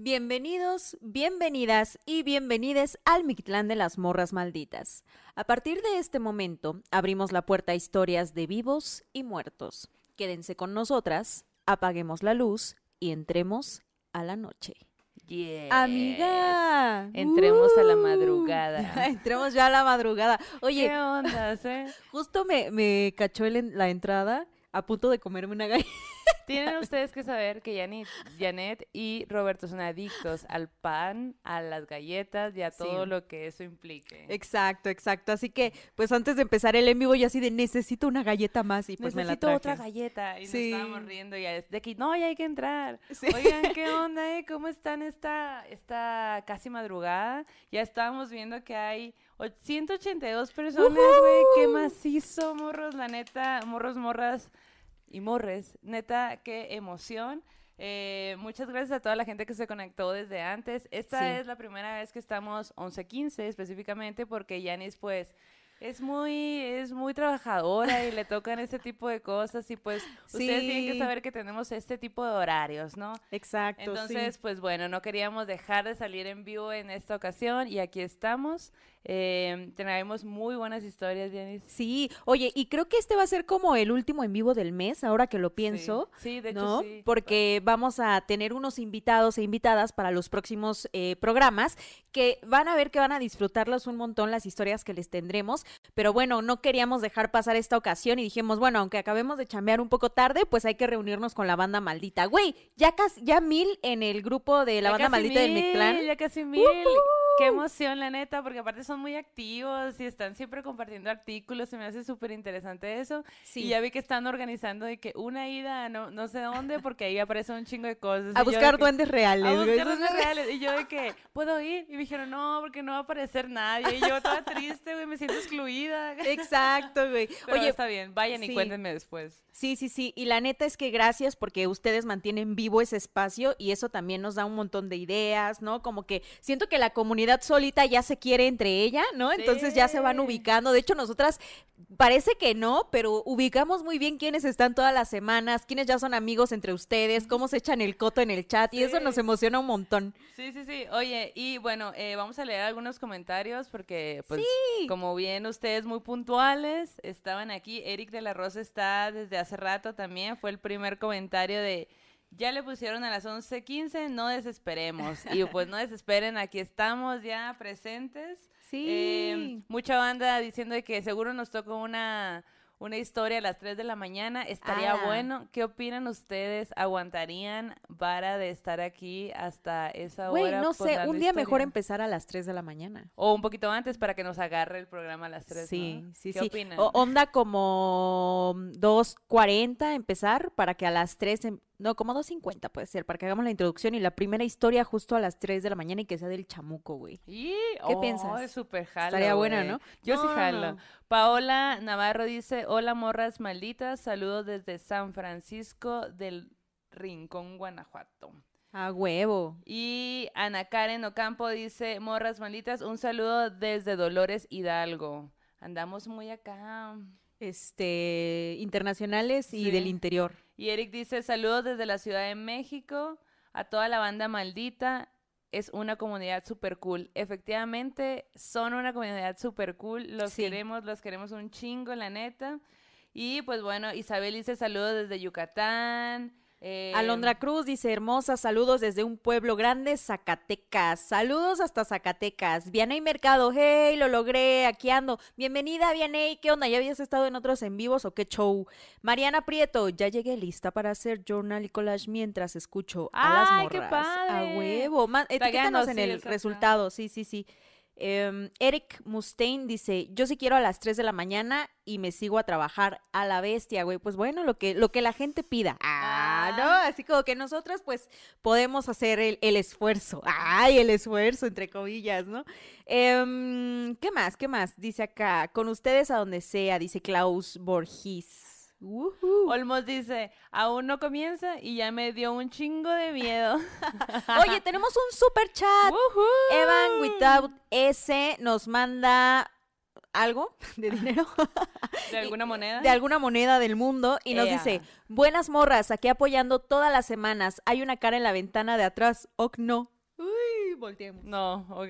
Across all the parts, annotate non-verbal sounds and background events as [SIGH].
Bienvenidos, bienvenidas y bienvenides al Mictlán de las Morras Malditas. A partir de este momento, abrimos la puerta a historias de vivos y muertos. Quédense con nosotras, apaguemos la luz y entremos a la noche. Amiga, entremos a la Uh. madrugada. [LAUGHS] entremos ya a la madrugada. Oye, ¿Qué ondas, [LAUGHS] eh? justo me, me cachó la entrada a punto de comerme una galleta. Tienen ustedes que saber que Janet, Janet y Roberto son adictos al pan, a las galletas y a Sí. todo lo que eso implique. Exacto, exacto. Así que, pues antes de empezar el en vivo, yo así de necesito una galleta más y pues me la Necesito traje. otra galleta. Y Sí. nos estábamos riendo y ya de que no, ya hay que entrar. Sí. Oigan, ¿qué [LAUGHS] onda, eh? ¿Cómo están esta, esta casi madrugada? Ya estábamos viendo que hay och- 182 personas, güey. Qué macizo, morros, la neta. Morros, morras y morres. Neta, qué emoción. Eh, muchas gracias a toda la gente que se conectó desde antes. Esta Sí. es la primera vez que estamos 11-15 específicamente porque Yanis pues es muy, es muy trabajadora y le tocan este tipo de cosas y pues ustedes tienen que Sí. saber que tenemos este tipo de horarios, ¿no? Exacto. sí. Entonces, pues bueno, no queríamos dejar de salir en vivo en esta ocasión y aquí estamos. Eh, traemos muy buenas historias, Yanis. Sí, oye, y creo que este va a ser como el último en vivo del mes, ahora que lo pienso. Sí, sí, de hecho ¿no? sí. Porque vamos a tener unos invitados e invitadas para los próximos eh, programas que van a ver que van a disfrutarlos un montón las historias que les tendremos. Pero bueno, no queríamos dejar pasar esta ocasión y dijimos, bueno, aunque acabemos de chambear un poco tarde, pues hay que reunirnos con la banda maldita. Güey, ya casi, ya mil en el grupo de la Ya banda maldita del mil, Mictlán. Ya casi mil. qué emoción, la neta, porque aparte son muy activos y están siempre compartiendo artículos. Se me hace súper interesante eso. Sí. Y ya vi que están organizando de que una ida a no, no sé dónde, porque ahí aparece un chingo de cosas. A Y buscar que- duendes reales. a buscar duendes reales. Y yo de que, ¿puedo ir? Y me dijeron, no, porque no va a aparecer nadie. Y yo toda triste, güey, me siento excluida. [LAUGHS] Exacto, güey. Pero Oye, está bien, vayan y sí. cuéntenme después. Sí, sí, sí. Y la neta es que gracias porque ustedes mantienen vivo ese espacio y eso también nos da un montón de ideas, ¿no? Como que siento que la comunidad solita ya se quiere entre ella, ¿no? Entonces ya se van ubicando. De hecho, nosotras parece que no, pero ubicamos muy bien quiénes están todas las semanas, quiénes ya son amigos entre ustedes, cómo se echan el coto en el chat y eso nos emociona un montón. Sí, sí, sí. Oye, y bueno, eh, vamos a leer algunos comentarios porque, pues, como bien ustedes muy puntuales, estaban aquí. Eric de la Rosa está desde hace rato también. Fue el primer comentario de, ya le pusieron a las 11.15, no desesperemos. Y pues no desesperen, aquí estamos ya presentes. Sí. Eh, mucha banda diciendo de que seguro nos tocó una, una historia a las 3 de la mañana. Estaría Ah. bueno. ¿Qué opinan ustedes? ¿Aguantarían para de estar aquí hasta esa Güey, hora? no sé, un día mejor empezar a las 3 de la mañana. O un poquito antes para que nos agarre el programa a las 3. Sí, sí, ¿Qué sí. opinan? O- onda como 2.40 empezar para que a las 3, em- no, como 2.50 puede ser, para que hagamos la introducción y la primera historia justo a las 3 de la mañana y que sea del chamuco, güey. Y- ¿Qué oh, piensas? es súper jalo, Estaría buena. ¿no? Yo No, sí jalo. no. Paola Navarro dice, hola morras malditas, saludos desde San Francisco del Rincón, Guanajuato. A huevo. Y Ana Karen Ocampo dice, morras malditas, un saludo desde Dolores Hidalgo. Andamos muy acá. Este, internacionales y Sí. del interior. Y Eric dice, saludos desde la Ciudad de México a toda la banda maldita. Es una comunidad súper cool. Efectivamente, son una comunidad súper cool. Los Sí. queremos, los queremos un chingo, la neta. Y pues bueno, Isabel dice saludos desde Yucatán. Eh, Alondra Cruz dice, hermosa, saludos desde un pueblo grande, Zacatecas. Saludos hasta Zacatecas. Vianey Mercado, hey, lo logré, aquí ando. Bienvenida, Vianey, ¿qué onda? ¿Ya habías estado en otros en vivos o qué show? Mariana Prieto, ya llegué lista para hacer journal y collage mientras escucho a las ¡Ay, qué morras. padre! A huevo. Ma- etiquétanos en el resultado, sí, sí, sí. Em, Eric Mustaine dice, yo sí quiero a las 3 de la mañana y me sigo a trabajar a la bestia, güey. Pues bueno, lo que, lo que la gente pida. Ah, ¿no? Ah. Así como que nosotras pues podemos hacer el, el esfuerzo. Ay, el esfuerzo, entre comillas, ¿no? Em, ¿Qué más? ¿Qué más? Dice acá, con ustedes a donde sea, dice Klaus Ujú. Olmos dice, aún no comienza y ya me dio un chingo de miedo. [LAUGHS] Oye, tenemos un super chat. Evan Without S nos manda algo de dinero ¿De alguna moneda? de alguna moneda del mundo y nos Ea. dice, buenas morras, aquí apoyando todas las semanas. Hay una cara en la ventana de atrás. Ok, no. Uy, volteemos. No, ok.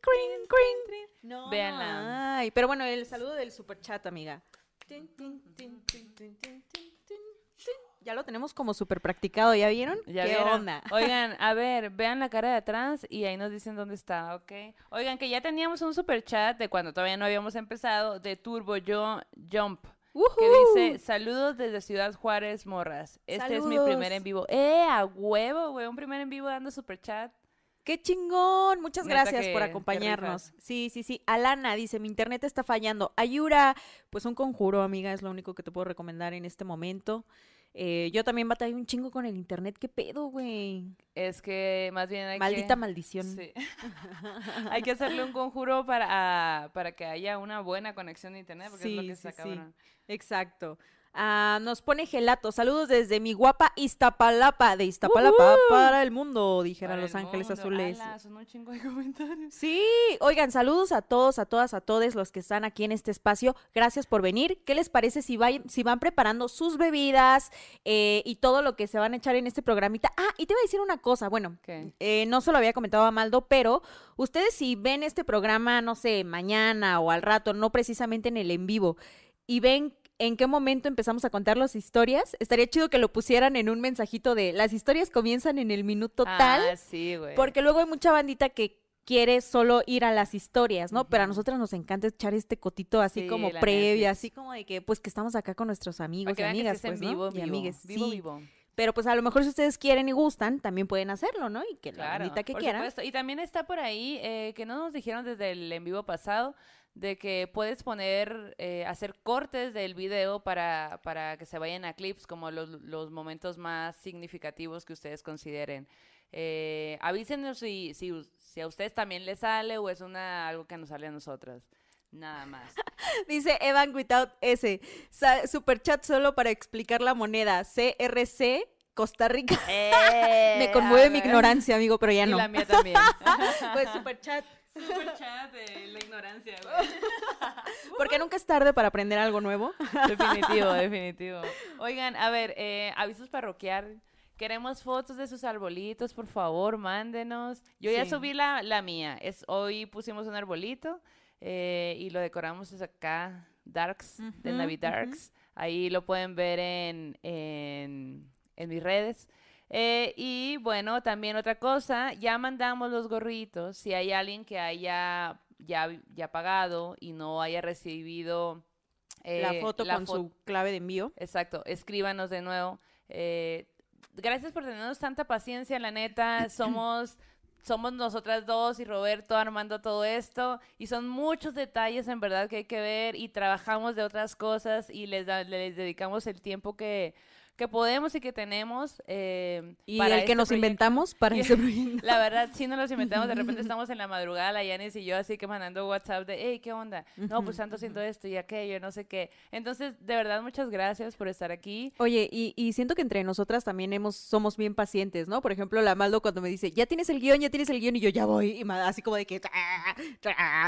Cring, cring, cring. No. Véanla. Ay, pero bueno, el saludo del super chat, amiga. Ya lo tenemos como súper practicado, ¿ya vieron? ¿Ya ¿Qué vieron? onda? [LAUGHS] Oigan, a ver, vean la cara de atrás y ahí nos dicen dónde está, ¿ok? Oigan, que ya teníamos un super chat de cuando todavía no habíamos empezado, de Turbo Yo Jump. Que dice, saludos desde Ciudad Juárez, morras. Este es mi primer en vivo. ¡Eh, a huevo, güey! Un primer en vivo dando super chat. ¡Qué chingón! Muchas Neta gracias que- por acompañarnos. Sí, sí, sí. Alana dice, mi internet está fallando. Ayura, pues un conjuro, amiga, es lo único que te puedo recomendar en este momento. Eh, yo también batallé un chingo con el internet. ¿Qué pedo, güey? Es que más bien hay Maldita que... maldición. Sí. [LAUGHS] hay que hacerle un conjuro para, para que haya una buena conexión de internet, porque es lo Sí, que sí, está sí. Exacto. Ah, nos pone gelato. Saludos desde mi guapa Iztapalapa, de Iztapalapa para el mundo, dijeron Los el Ángeles mundo. Azules. Ala, son un chingo de comentarios. Sí, oigan, saludos a todos, a todas, a todos los que están aquí en este espacio. Gracias por venir. ¿Qué les parece si, van preparando sus bebidas eh, y todo lo que se van a echar en este programita? Ah, y te voy a decir una cosa, bueno, eh, no se lo había comentado a Maldo, pero ustedes si ven este programa, no sé, mañana o al rato, no precisamente en el en vivo, y ven en qué momento empezamos a contar las historias, estaría chido que lo pusieran en un mensajito de las historias comienzan en el minuto tal. Ah, sí, güey. Porque luego hay mucha bandita que quiere solo ir a las historias, ¿no? Pero a nosotras nos encanta echar este cotito así Sí, como Netflix. así como de que, pues, que estamos acá con nuestros amigos y amigas, pues, ¿no? vivo, Y vivo, amigues, vivo, sí. vivo. pero pues a lo mejor si ustedes quieren y gustan, también pueden hacerlo, ¿no? Y que la bandita que por quiera. supuesto. Y también está por ahí, eh, que no nos dijeron desde el en vivo pasado, de que puedes poner, eh, hacer cortes del video para, para que se vayan a clips, como los, los momentos más significativos que ustedes consideren. Eh, avísenos si, si, si a ustedes también les sale o es una, algo que nos sale a nosotras. Nada más. [LAUGHS] Dice Evan Without S. Super chat solo para explicar la moneda. CRC Costa Rica. [LAUGHS] Me conmueve mi ignorancia, amigo, pero ya Eh, Y no. la mía también. [LAUGHS] Pues super chat. Super chat de la ignorancia, güey. [LAUGHS] Porque nunca es tarde para aprender algo nuevo. [LAUGHS] Definitivo, definitivo. Oigan, a ver, eh, avisos parroquial. Queremos fotos de sus arbolitos, por favor, mándenos. Yo ya subí la, la mía. Es, hoy pusimos un arbolito eh, y lo decoramos es acá, Darks, de Ujú, Navi ujú. Darks. Ahí lo pueden ver en, en, en mis redes. Eh, y bueno, también otra cosa, ya mandamos los gorritos. Si hay alguien que haya ya, ya pagado y no haya recibido la eh, foto la con fo- su clave de envío. Exacto, escríbanos de nuevo. Eh, gracias por tenernos tanta paciencia, la neta. [CLEARS THROAT] Somos, somos nosotras dos y Roberto armando todo esto. Y son muchos detalles en verdad que hay que ver y trabajamos de otras cosas y les, da- les dedicamos el tiempo que, que podemos y que tenemos. eh, Y para el que este nos proyecto. inventamos para ese proyecto. La verdad, sí nos los inventamos. De repente [LAUGHS] estamos en la madrugada, la Yanis y yo, así que mandando WhatsApp de, hey, ¿qué onda? No, pues ando haciendo esto y aquello, no sé qué. Entonces, de verdad, muchas gracias por estar aquí. Oye, y, y siento que entre nosotras también hemos, somos bien pacientes, ¿no? Por ejemplo, la Maldo cuando me dice, ya tienes el guion, ya tienes el guion, y yo ya voy, y así como de que,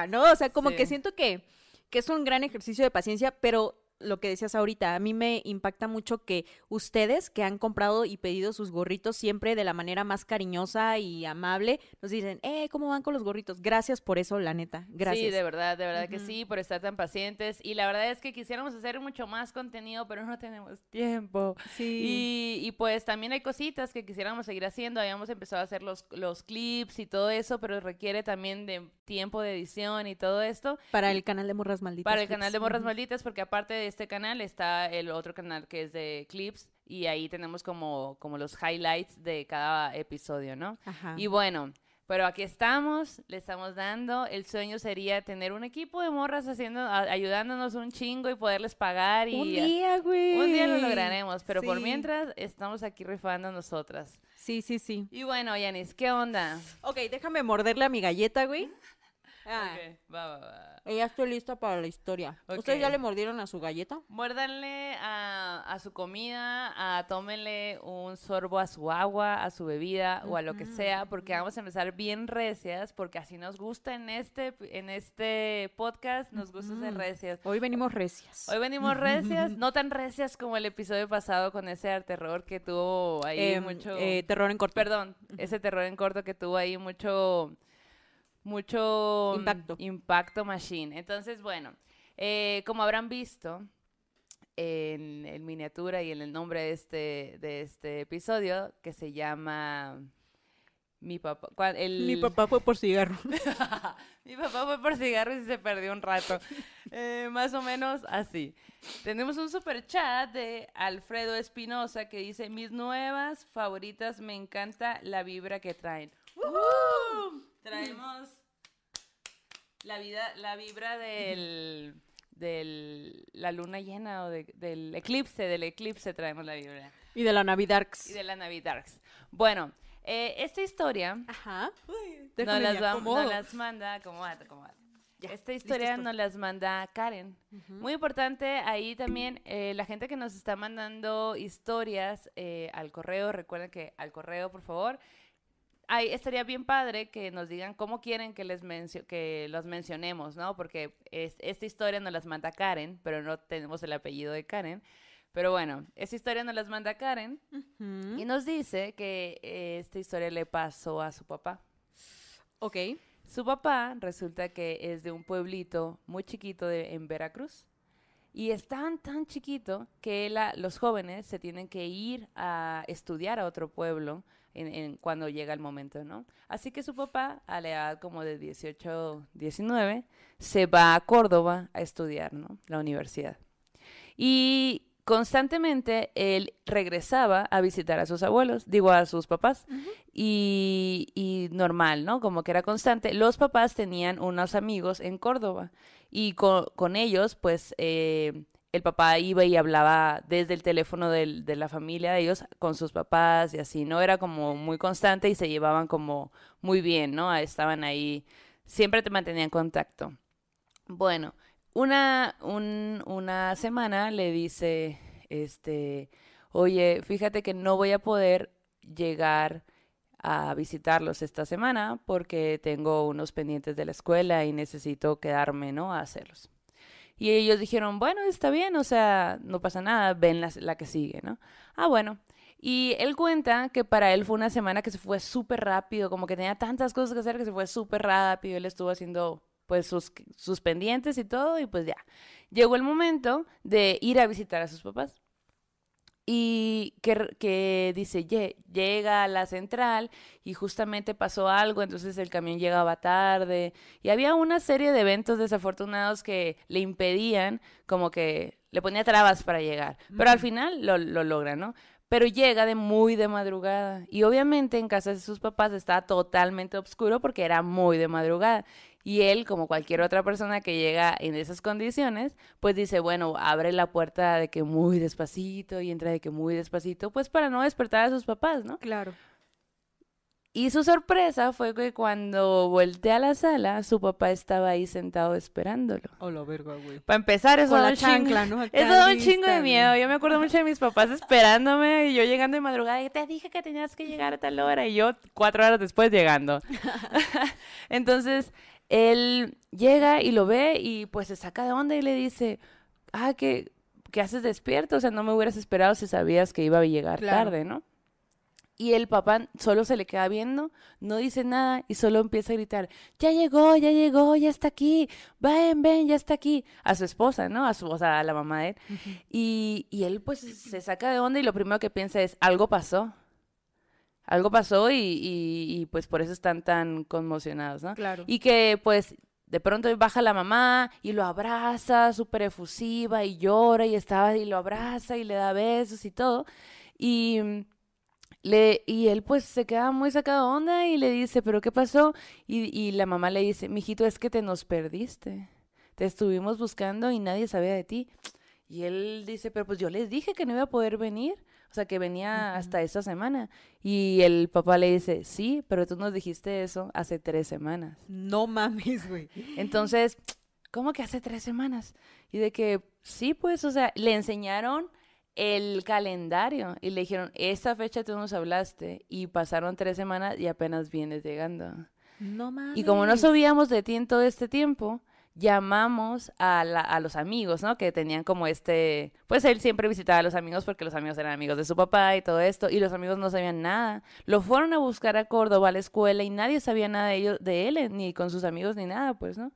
¿no? O sea, como Sí. que siento que, que es un gran ejercicio de paciencia, pero lo que decías ahorita, a mí me impacta mucho que ustedes que han comprado y pedido sus gorritos siempre de la manera más cariñosa y amable, nos dicen, eh, ¿cómo van con los gorritos? Gracias por eso, la neta. Gracias. Sí, de verdad, de verdad que sí, por estar tan pacientes. Y la verdad es que quisiéramos hacer mucho más contenido, pero no tenemos tiempo. Sí. Y, y pues también hay cositas que quisiéramos seguir haciendo. Habíamos empezado a hacer los, los clips y todo eso, pero requiere también de tiempo de edición y todo esto. Para el canal de Morras Malditas. Para el Clips. canal de Morras. Malditas, porque aparte de este canal está el otro canal que es de clips y ahí tenemos como, como los highlights de cada episodio, ¿no? Ajá. Y bueno, pero aquí estamos, le estamos dando. El sueño sería tener un equipo de morras haciendo, a- ayudándonos un chingo y poderles pagar y un día, güey. un día lo lograremos, pero por mientras estamos aquí rifando nosotras. Sí, sí, sí. Y bueno, Yanis, ¿qué onda? Ok, déjame morderle a mi galleta, güey. [LAUGHS] Ah, Ok, va, va, va. Ya estoy lista para la historia. ¿Ustedes ya le mordieron a su galleta? Muérdanle a, a su comida, a tómenle un sorbo a su agua, a su bebida o a lo que sea, porque vamos a empezar bien recias, porque así nos gusta en este, en este podcast, nos gusta ser recias. Hoy venimos recias. Hoy venimos recias, [LAUGHS] no tan recias como el episodio pasado con ese terror que tuvo ahí Em, mucho... eh, terror en corto. Perdón, ese terror en corto que tuvo ahí mucho, mucho mm, Impacto. impacto machine. Entonces, bueno, eh, como habrán visto en el miniatura y en el nombre de este, de este episodio, que se llama Mi papá. el- Mi papá fue por cigarro. [LAUGHS] Mi papá fue por cigarros y se perdió un rato. [LAUGHS] Eh, más o menos así. Tenemos un super chat de Alfredo Espinosa que dice: Mis nuevas favoritas, me encanta la vibra que traen. ¡Woohoo! Traemos la vida, la vibra del del la luna llena o de- del eclipse, del eclipse traemos la vibra. y de la Navidarks. Y de la Navidarks. Bueno, eh, esta historia Ajá. nos Déjame las, va- nos las manda, acomódate. Ya, Esta historia nos las manda Karen. Ujú. Muy importante ahí también eh, la gente que nos está mandando historias eh, al correo, recuerden que al correo, por favor. Ahí estaría bien padre que nos digan cómo quieren que les mencio- que los mencionemos, ¿no? Porque es- esta historia nos las manda Karen, pero no tenemos el apellido de Karen. Pero bueno, esta historia nos las manda Karen Ujú. y nos dice que eh, esta historia le pasó a su papá. Ok. Su papá resulta que es de un pueblito muy chiquito de, en Veracruz. Y es tan, tan chiquito que la- los jóvenes se tienen que ir a estudiar a otro pueblo en, en- cuando llega el momento, ¿no? Así que su papá, a la edad como de 18, 19, se va a Córdoba a estudiar, ¿no? La universidad. Y constantemente él regresaba a visitar a sus abuelos, digo a sus papás, y, y, normal, ¿no? Como que era constante. Los papás tenían unos amigos en Córdoba y con, con ellos, pues, eh, el papá iba y hablaba desde el teléfono de la familia de ellos con sus papás y así, ¿no? Era como muy constante y se llevaban como muy bien, ¿no? Estaban ahí, siempre te mantenían contacto. Bueno, una, un, una semana le dice, este, oye, fíjate que no voy a poder llegar a visitarlos esta semana porque tengo unos pendientes de la escuela y necesito quedarme, ¿no? A hacerlos. Y ellos dijeron, bueno, está bien, o sea, no pasa nada, ven la, la que sigue, ¿no? Ah, bueno. Y él cuenta que para él fue una semana que se fue súper rápido, como que tenía tantas cosas que hacer que se fue súper rápido. Él estuvo haciendo pues sus, sus pendientes y todo, y pues ya. Llegó el momento de ir a visitar a sus papás. Y que, que dice, llega a la central y justamente pasó algo, entonces el camión llegaba tarde. Y había una serie de eventos desafortunados que le impedían, como que le ponía trabas para llegar. Pero al final lo, lo logra, ¿no? pero llega de muy de madrugada. Y obviamente en casa de sus papás estaba totalmente oscuro porque era muy de madrugada. Y él, como cualquier otra persona que llega en esas condiciones, pues dice, bueno, abre la puerta de que muy despacito y entra de que muy despacito, pues para no despertar a sus papás, ¿no? Claro. Y su sorpresa fue que cuando volteé a la sala, su papá estaba ahí sentado esperándolo. Hola, verga, güey. Para empezar, eso da un chancla, chingo, [LAUGHS] Eso da un chingo de miedo. Yo me acuerdo mucho de mis papás [LAUGHS] esperándome y yo llegando de madrugada y te dije que tenías que llegar a tal hora y yo cuatro horas después llegando. [LAUGHS] Entonces, él llega y lo ve y pues se saca de onda y le dice, ah, ¿qué, qué haces despierto? O sea, no me hubieras esperado si sabías que iba a llegar tarde, ¿no? Y el papá solo se le queda viendo, no dice nada y solo empieza a gritar, ya llegó, ya llegó, ya está aquí, ven, ven, ya está aquí, a su esposa, ¿no? A su, o sea, a la mamá de él. y, y él pues se saca de onda y lo primero que piensa es, algo pasó algo pasó y, y, pues por eso están tan conmocionados, ¿no? Claro. Y que pues de pronto baja la mamá y lo abraza súper efusiva y llora y estaba y lo abraza y le da besos y todo. Y, le, y él pues se queda muy sacado de onda y le dice, ¿pero qué pasó? Y, y la mamá le dice, mijito, es que te nos perdiste. Te estuvimos buscando y nadie sabía de ti. Y él dice, pero pues yo les dije que no iba a poder venir. O sea, que venía hasta esta semana. Y el papá le dice, sí, pero tú nos dijiste eso hace tres semanas. No mames, güey. Entonces, ¿cómo que hace tres semanas? Y de que, sí, pues, o sea, le enseñaron el calendario y le dijeron, esta fecha tú nos hablaste y pasaron tres semanas y apenas vienes llegando. No mames. Y como no sabíamos de ti en todo este tiempo, llamamos a, a, los amigos, ¿no? Que tenían como este, pues él siempre visitaba a los amigos porque los amigos eran amigos de su papá y todo esto, y los amigos no sabían nada. Lo fueron a buscar a Córdoba, a la escuela, y nadie sabía nada de ellos, de él, ni con sus amigos, ni nada, pues, ¿no?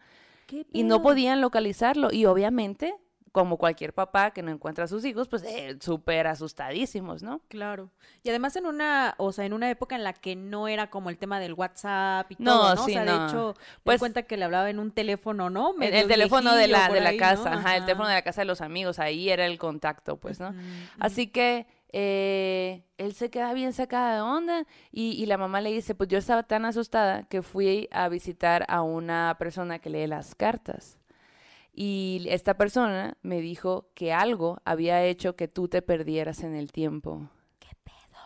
y no podían localizarlo. Y obviamente como cualquier papá que no encuentra a sus hijos, pues eh, súper asustadísimos, ¿no? Claro. Y además en una, o sea, en una época en la que no era como el tema del WhatsApp y todo, ¿no? o sea, de hecho, pues cuenta que le hablaba en un teléfono, ¿no? el, teléfono de la, de la casa, ajá, el teléfono de la casa de los amigos, ahí era el contacto, pues, ¿no? Así que eh, él se queda bien sacada de onda y, y, la mamá le dice, pues yo estaba tan asustada que fui a visitar a una persona que lee las cartas. Y esta persona me dijo que algo había hecho que tú te perdieras en el tiempo. ¿Qué pedo?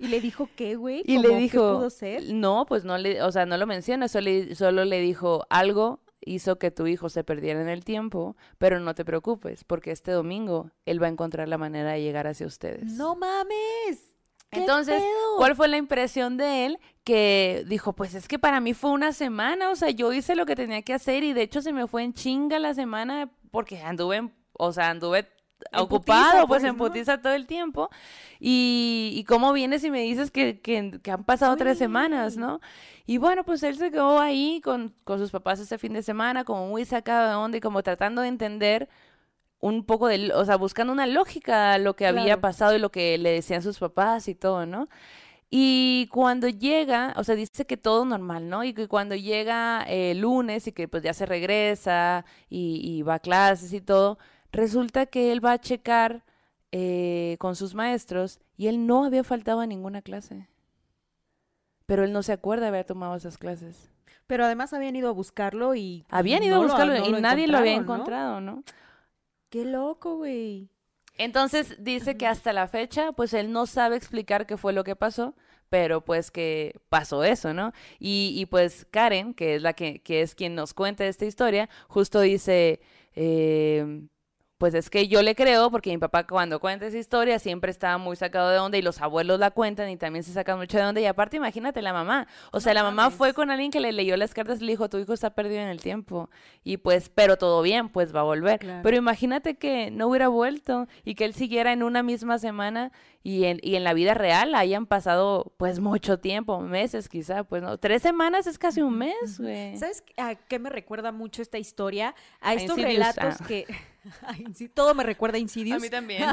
¿Y le dijo qué, güey? Y le dijo, ¿qué pudo ser? No, pues no le, o sea, no lo menciona, solo, solo le dijo algo hizo que tu hijo se perdiera en el tiempo, pero no te preocupes, porque este domingo él va a encontrar la manera de llegar hacia ustedes. No mames. Entonces, ¿cuál fue la impresión de él? Que dijo, pues es que para mí fue una semana, o sea, yo hice lo que tenía que hacer y de hecho se me fue en chinga la semana porque anduve, o sea, anduve ocupado, pues, pues en putiza todo el tiempo. Y, y cómo vienes y me dices que, que, han pasado tres semanas, ¿no? Y bueno, pues él se quedó ahí con, con sus papás ese fin de semana, como muy sacado de onda y como tratando de entender un poco de, o sea, buscando una lógica a lo que había pasado y lo que le decían sus papás y todo, ¿no? Y cuando llega, o sea, dice que todo normal, ¿no? Y que cuando llega el lunes y que pues ya se regresa y, y va a clases y todo, resulta que él va a checar eh, con sus maestros y él no había faltado a ninguna clase. Pero él no se acuerda de haber tomado esas clases. Pero además habían ido a buscarlo y... Habían ido no a lo- buscarlo no y lo nadie lo había encontrado, ¿no? Qué loco, güey. Entonces dice que hasta la fecha, pues él no sabe explicar qué fue lo que pasó, pero pues que pasó eso, ¿no? Y, y pues Karen, que es la que, que es quien nos cuenta esta historia, justo dice, eh, pues es que yo le creo porque mi papá cuando cuenta esa historia siempre estaba muy sacado de onda y los abuelos la cuentan y también se sacan mucho de onda y aparte imagínate la mamá, o sea, No la mamá mames. fue con alguien que le leyó las cartas y le dijo, tu hijo está perdido en el tiempo y pues, pero todo bien, pues va a volver. Claro. Pero imagínate que no hubiera vuelto y que él siguiera en una misma semana y en, y en la vida real hayan pasado pues mucho tiempo, meses quizá, pues no, tres semanas es casi un mes, güey. ¿Sabes a qué me recuerda mucho esta historia? A estos Insidious, relatos ah. que... [LAUGHS] [LAUGHS] a Todo me recuerda a Insidious. también.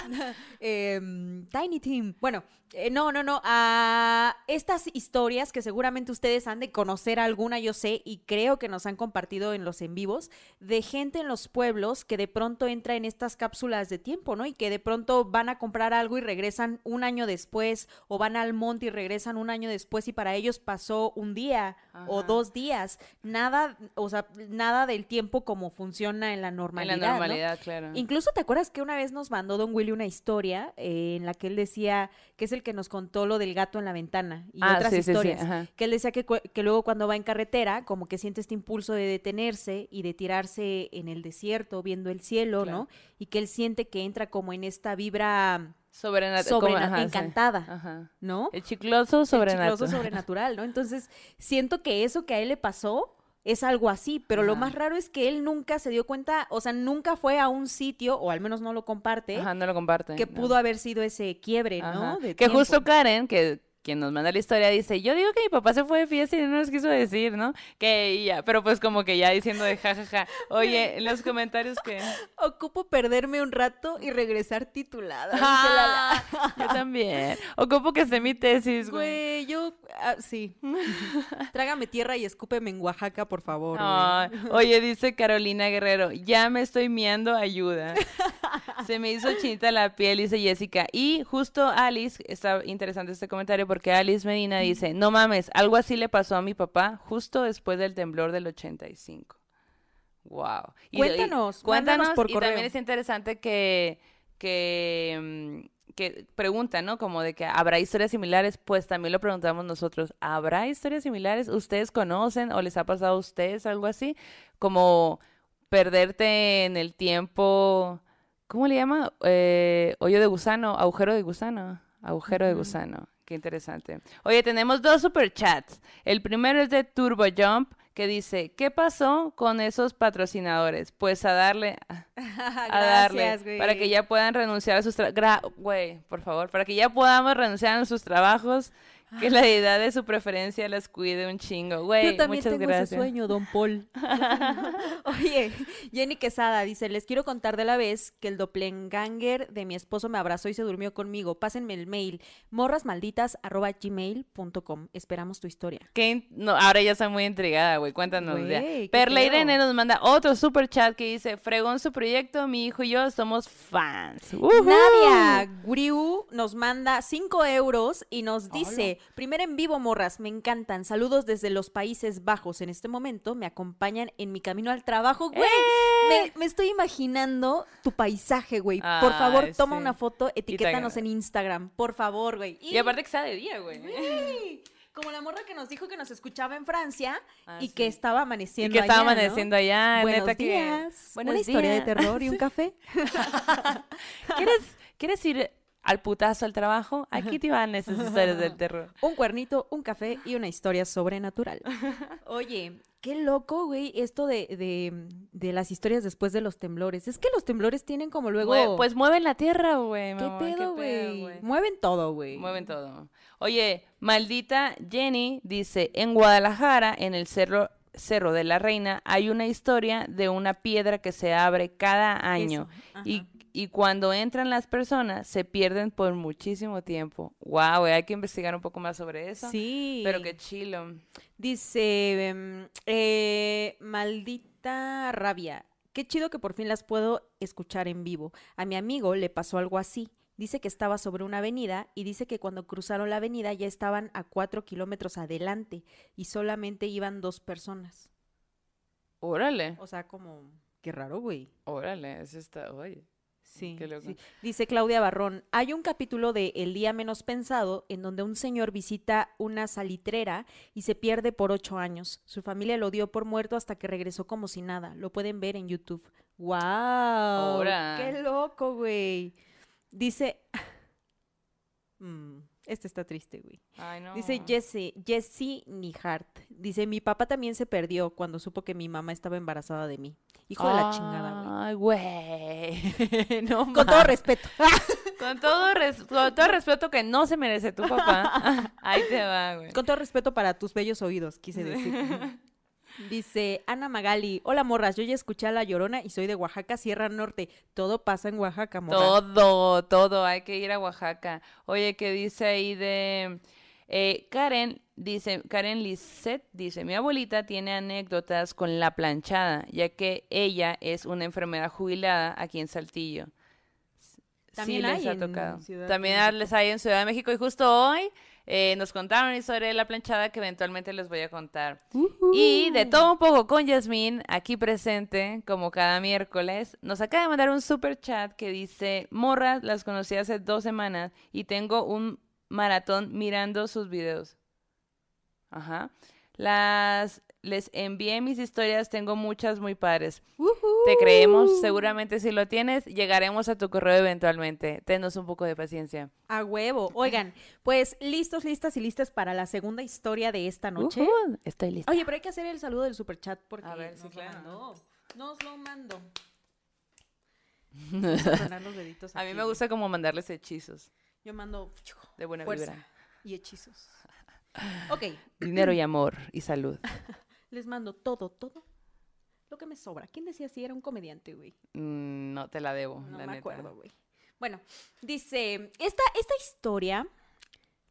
[LAUGHS] Em, Tiny Tim. Bueno, eh, no, no, no. A estas historias que seguramente ustedes han de conocer alguna, yo sé, y creo que nos han compartido en los en vivos, de gente en los pueblos que de pronto entra en estas cápsulas de tiempo, ¿no? Y que de pronto van a comprar algo y regresan un año después, o van al monte y regresan un año después, y para ellos pasó un día o dos días. Nada, o sea, nada del tiempo como funciona en la En normalidad. la ¿no? normalidad, claro. Incluso te acuerdas que una vez nos mandó Don Willy una historia eh, en la que él decía que es el que nos contó lo del gato en la ventana y Ah, otras sí, sí, sí, historias. Que él decía que, que luego cuando va en carretera, como que siente este impulso de detenerse y de tirarse en el desierto viendo el cielo, Claro. ¿no? Y que él siente que entra como en esta vibra, Sobrenat- Sobrena- como- ajá, sí. encantada. Ajá. ¿no? El chicloso El sobrenatural. chicloso sobrenatural, ¿no? Entonces, siento que eso que a él le pasó es algo así, pero lo más raro es que él nunca se dio cuenta, o sea, nunca fue a un sitio, o al menos no lo comparte, Ajá, no lo comparte. que no. pudo haber sido ese quiebre, ¿no? De Que tiempo. justo Karen, que quien nos manda la historia, dice, yo digo que mi papá se fue de fiesta y no nos quiso decir, ¿no? Que ya, pero pues como que ya diciendo de jajaja. Oye, en los comentarios que... Ocupo perderme un rato y regresar titulada. Ah, yo también. Ocupo que esté mi tesis, güey. Güey, yo, ah, sí. [LAUGHS] Trágame tierra y escúpeme en Oaxaca, por favor. oye, dice Carolina Guerrero, ya me estoy miando, ayuda. [LAUGHS] Se me hizo chinita la piel, dice Jessica. Y justo Alice, está interesante este comentario porque Alice Medina dice, no mames, algo así le pasó a mi papá justo después del temblor del 85. Wow. Y- y- Cuéntanos, cuéntanos, por y correo. también es interesante que, que, mm, que preguntan, ¿no? Como de que habrá historias similares, pues también lo preguntamos nosotros. ¿Habrá historias similares? ¿Ustedes conocen o les ha pasado a ustedes algo así? Como perderte en el tiempo, ¿cómo le llama? Eh, hoyo de gusano, agujero de gusano, agujero de gusano. Qué interesante. Oye, tenemos dos superchats. El primero es de Turbo Jump que dice, ¿qué pasó con esos patrocinadores? Pues a darle, a [LAUGHS] darle, Gracias, güey. para que ya puedan renunciar a sus trabajos. Güey, por favor, para que ya podamos renunciar a sus trabajos, que la deidad de su preferencia las cuide un chingo. Güey, Yo también muchas tengo gracias. ese sueño, don Paul. [LAUGHS] Oye, Jenny Quesada dice, les quiero contar de la vez que el doppelganger de mi esposo me abrazó y se durmió conmigo. Pásenme el mail, morrasmalditas.gmail.com. Esperamos tu historia. Que in- no, ahora ya estoy muy intrigada, güey. Cuéntanos. Güey, qué Perla. Irene nos manda otro super chat que dice: Fregón su proyecto, mi hijo y yo somos fans. Nadia Griu nos manda 5 euros y nos dice, primer en vivo, morras, me encantan. Saludos desde los Países Bajos. En este momento me acompañan en mi camino al trabajo. Güey, ¡Eh! me, me estoy imaginando tu paisaje, güey. Por favor, toma sí. una foto, etiquétanos en Instagram. Por favor, güey. Y aparte que está de día, güey. Güey, Como la morra que nos dijo que nos escuchaba en Francia Ah, y sí. que estaba Y amaneciendo que estaba allá, ¿no? amaneciendo allá. Buenos neta que. días. Buenos Una historia de días. terror y un café. [LAUGHS] ¿Quieres, ¿Quieres ir al putazo al trabajo? Aquí te van esas historias del terror. [LAUGHS] Un cuernito, un café y una historia sobrenatural. [LAUGHS] Oye, qué loco, güey, esto de, de, de las historias después de los temblores. Es que los temblores tienen como luego... Güey, pues mueven la tierra, güey. ¿Qué mamá, pedo, güey? Mueven todo, güey. Mueven todo. Oye, maldita Jenny dice, en Guadalajara, en el cerro, cerro de la Reina, hay una historia de una piedra que se abre cada año y. y cuando entran las personas se pierden por muchísimo tiempo. Wow, hay que investigar un poco más sobre eso. Sí. Pero qué chilo. Dice, em, eh, maldita rabia. Qué chido que por fin las puedo escuchar en vivo. A mi amigo le pasó algo así. Dice que estaba sobre una avenida y dice que cuando cruzaron la avenida ya estaban a cuatro kilómetros adelante y solamente iban dos personas. Órale, O sea, como, qué raro, güey. órale, eso está, oye. Sí. Dice Claudia Barrón, hay un capítulo de El día menos pensado en donde un señor visita una salitrera y se pierde por ocho años. Su familia lo dio por muerto hasta que regresó como si nada. Lo pueden ver en YouTube. ¡Wow! Ahora. ¡Qué loco, güey! Dice... [LAUGHS] Mm, este está triste, güey. Ay, no. Dice Jesse, Jessie Nihart. Dice, mi papá también se perdió cuando supo que mi mamá estaba embarazada de mí. Hijo de la chingada, güey. Ay, güey. [LAUGHS] no Con todo respeto. [LAUGHS] Con todo, res- con todo respeto que no se merece tu papá. [LAUGHS] Ahí te va, güey. Con todo respeto para tus bellos oídos, quise decir. Dice Ana Magali, hola morras, yo ya escuché a La Llorona y soy de Oaxaca, Sierra Norte. Todo pasa en Oaxaca, morra. Todo, todo, hay que ir a Oaxaca. Oye, ¿qué dice ahí de eh, Karen? Dice, Karen Lisset dice, mi abuelita tiene anécdotas con la planchada, ya que ella es una enfermera jubilada aquí en Saltillo. Sí También les hay ha tocado. También les hay en Ciudad de México y justo hoy eh, nos contaron una historia de la planchada que eventualmente les voy a contar. Y de todo un poco con Yasmín, aquí presente, como cada miércoles, nos acaba de mandar un super chat que dice, morras, las conocí hace dos semanas y tengo un maratón mirando sus videos. Ajá. Las, les envié mis historias, tengo muchas muy padres. Te creemos, seguramente si lo tienes, llegaremos a tu correo eventualmente. Tenos un poco de paciencia. A huevo. Oigan, pues listos, listas y listas para la segunda historia de esta noche. Ujú, estoy lista. Oye, pero hay que hacer el saludo del superchat porque A ver, sí, nos claro. lo mandó. Nos lo mando. [LAUGHS] Vamos a los deditos A mí me gusta como mandarles hechizos Yo mando de buena fuerza vibra. y hechizos. Ok, Dinero y amor y salud. [LAUGHS] les mando todo, todo lo que me sobra. ¿Quién decía si era un comediante, güey? Mm, no te la debo, No la me neta. acuerdo, güey. Bueno, dice, esta, esta historia,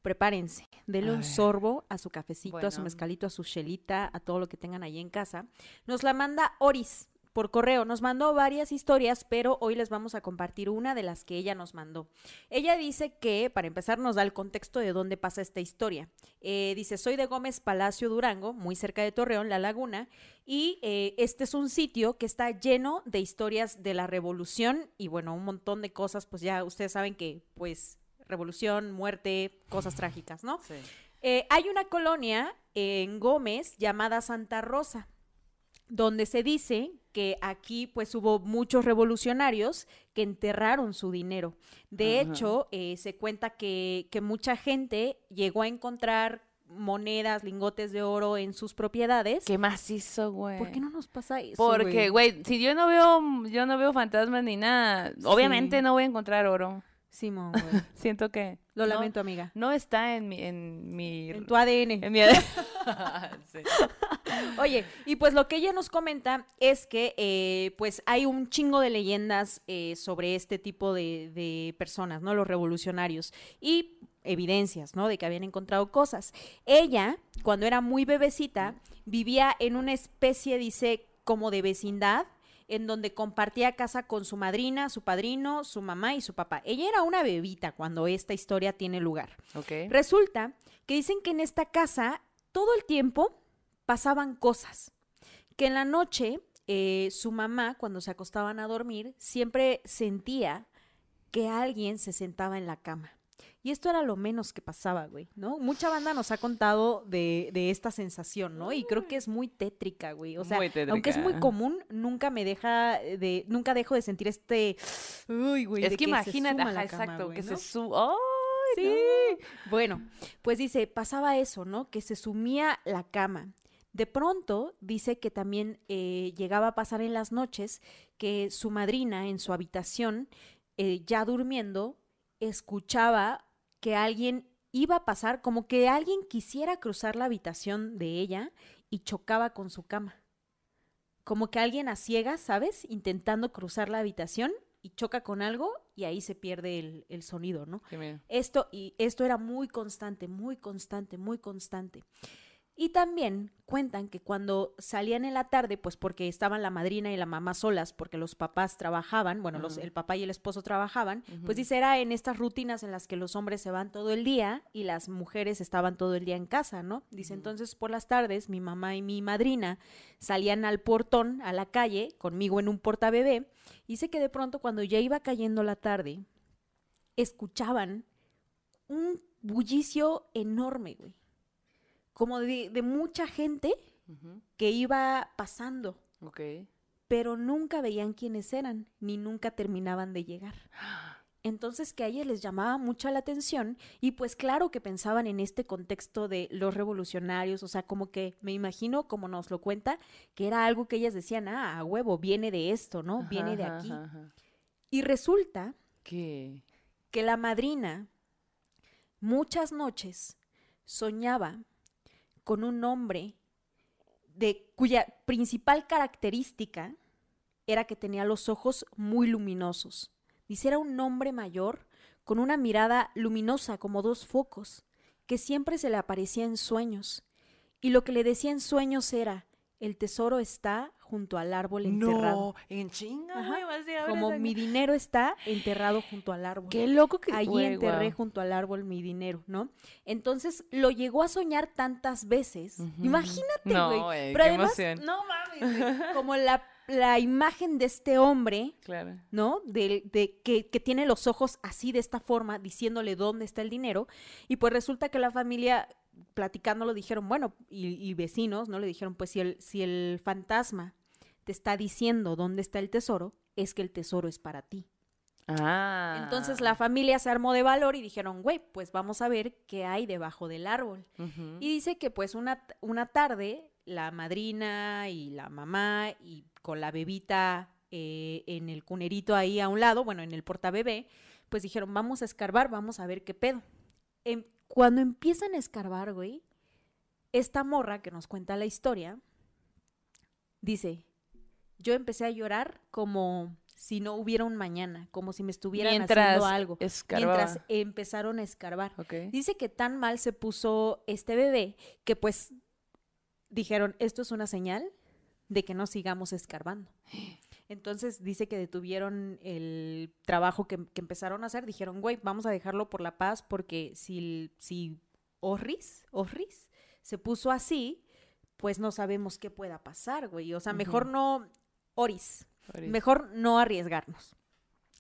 prepárense, denle A un ver. sorbo a su cafecito, a su mezcalito, a su chelita, a todo lo que tengan ahí en casa. Nos la manda Oris por correo. Nos mandó varias historias, pero hoy les vamos a compartir una de las que ella nos mandó. Ella dice que, para empezar, nos da el contexto de dónde pasa esta historia. Eh, dice, soy de Gómez Palacio Durango, muy cerca de Torreón, La Laguna, y eh, este es un sitio que está lleno de historias de la revolución y bueno, un montón de cosas, pues ya ustedes saben que pues revolución, muerte, cosas trágicas, ¿no? Sí. Eh, hay una colonia en Gómez llamada Santa Rosa, donde se dice que aquí pues hubo muchos revolucionarios que enterraron su dinero. De Ajá. hecho, eh, se cuenta que, que mucha gente llegó a encontrar monedas, lingotes de oro en sus propiedades. ¿Qué más hizo, güey? ¿Por qué no nos pasa eso? Porque, güey, si yo no veo, yo no veo fantasmas ni nada, obviamente Sí. no voy a encontrar oro. Simón, güey. [LAUGHS] Siento que Lo no- lamento, amiga. No está en mi, en mi, En tu ADN. en mi ADN. [LAUGHS] [LAUGHS] Sí. Oye, y pues lo que ella nos comenta es que eh, pues hay un chingo de leyendas eh, sobre este tipo de, de personas, ¿no? Los revolucionarios. Y evidencias, ¿no? De que habían encontrado cosas. Ella, cuando era muy bebecita, vivía en una especie, dice, como de vecindad, en donde compartía casa con su madrina, su padrino, su mamá y su papá. Ella era una bebita cuando esta historia tiene lugar. Ok. Resulta que dicen que en esta casa todo el tiempo pasaban cosas. Que en la noche eh, su mamá, cuando se acostaban a dormir, siempre sentía que alguien se sentaba en la cama. Y esto era lo menos que pasaba, güey, ¿no? Mucha banda nos ha contado de, de esta sensación, ¿no? Y creo que es muy tétrica, güey. O sea, aunque es muy común, nunca me deja de, nunca dejo de sentir este, uy, güey. Es de que se imagínate, ajá, cama, exacto, güey, que ¿no? se su... ¡Ay, Sí. no! Bueno, pues dice, pasaba eso, ¿no? Que se sumía la cama. De pronto, dice que también eh, llegaba a pasar en las noches que su madrina en su habitación, eh, ya durmiendo, escuchaba que alguien iba a pasar, como que alguien quisiera cruzar la habitación de ella y chocaba con su cama. Como que alguien a ciegas, ¿sabes? Intentando cruzar la habitación y choca con algo y ahí se pierde el, el sonido, ¿no? Esto, y esto era muy constante, muy constante, muy constante. Y también cuentan que cuando salían en la tarde, pues porque estaban la madrina y la mamá solas, porque los papás trabajaban, bueno, los, el papá y el esposo trabajaban, pues dice, era en estas rutinas en las que los hombres se van todo el día y las mujeres estaban todo el día en casa, ¿no? Dice, entonces por las tardes mi mamá y mi madrina salían al portón, a la calle, conmigo en un portabebé, y dice que de pronto cuando ya iba cayendo la tarde, escuchaban un bullicio enorme, güey. Como de, de mucha gente que iba pasando, Ok. pero nunca veían quiénes eran, ni nunca terminaban de llegar. [GASPS] Entonces que a ellas les llamaba mucho la atención y pues claro que pensaban en este contexto de los revolucionarios, o sea, como que me imagino, como nos lo cuenta, que era algo que ellas decían, ah, a huevo, viene de esto, ¿no? Viene de aquí. ajá, ajá. Y resulta ¿Qué? que la madrina muchas noches soñaba con un hombre de cuya principal característica era que tenía los ojos muy luminosos. Dice, era un hombre mayor con una mirada luminosa como dos focos, que siempre se le aparecía en sueños. Y lo que le decía en sueños era, el tesoro está junto al árbol enterrado. No, en chinga, Ajá, Como mi dinero está enterrado junto al árbol. Qué loco que... Allí enterré junto al árbol mi dinero, ¿no? Entonces lo llegó a soñar tantas veces. Imagínate, No, güey. güey, Pero qué además, emoción. no mames, güey, [LAUGHS] como la, la imagen de este hombre, Claro. ¿no? De, de que, que tiene los ojos así de esta forma, diciéndole dónde está el dinero. Y pues resulta que la familia, platicándolo, dijeron, bueno, y, y vecinos, ¿no? Le dijeron, pues si el, si el fantasma te está diciendo dónde está el tesoro, es que el tesoro es para ti. Ah. Entonces la familia se armó de valor y dijeron, güey, pues vamos a ver qué hay debajo del árbol. Y dice que pues una, una tarde la madrina y la mamá y con la bebita eh, en el cunerito ahí a un lado, bueno, en el portabebé, pues dijeron, vamos a escarbar, vamos a ver qué pedo. Em, cuando empiezan a escarbar, güey, esta morra que nos cuenta la historia, dice, yo empecé a llorar como si no hubiera un mañana, como si me estuvieran Mientras haciendo algo. escarbaba. Mientras empezaron a escarbar. Ok. Dice que tan mal se puso este bebé que pues dijeron, esto es una señal de que no sigamos escarbando. Entonces dice que detuvieron el trabajo que, que empezaron a hacer. Dijeron, güey, vamos a dejarlo por la paz porque si, si Orris, Orris se puso así, pues no sabemos qué pueda pasar, güey. O sea, mejor no, Oris. Mejor no arriesgarnos.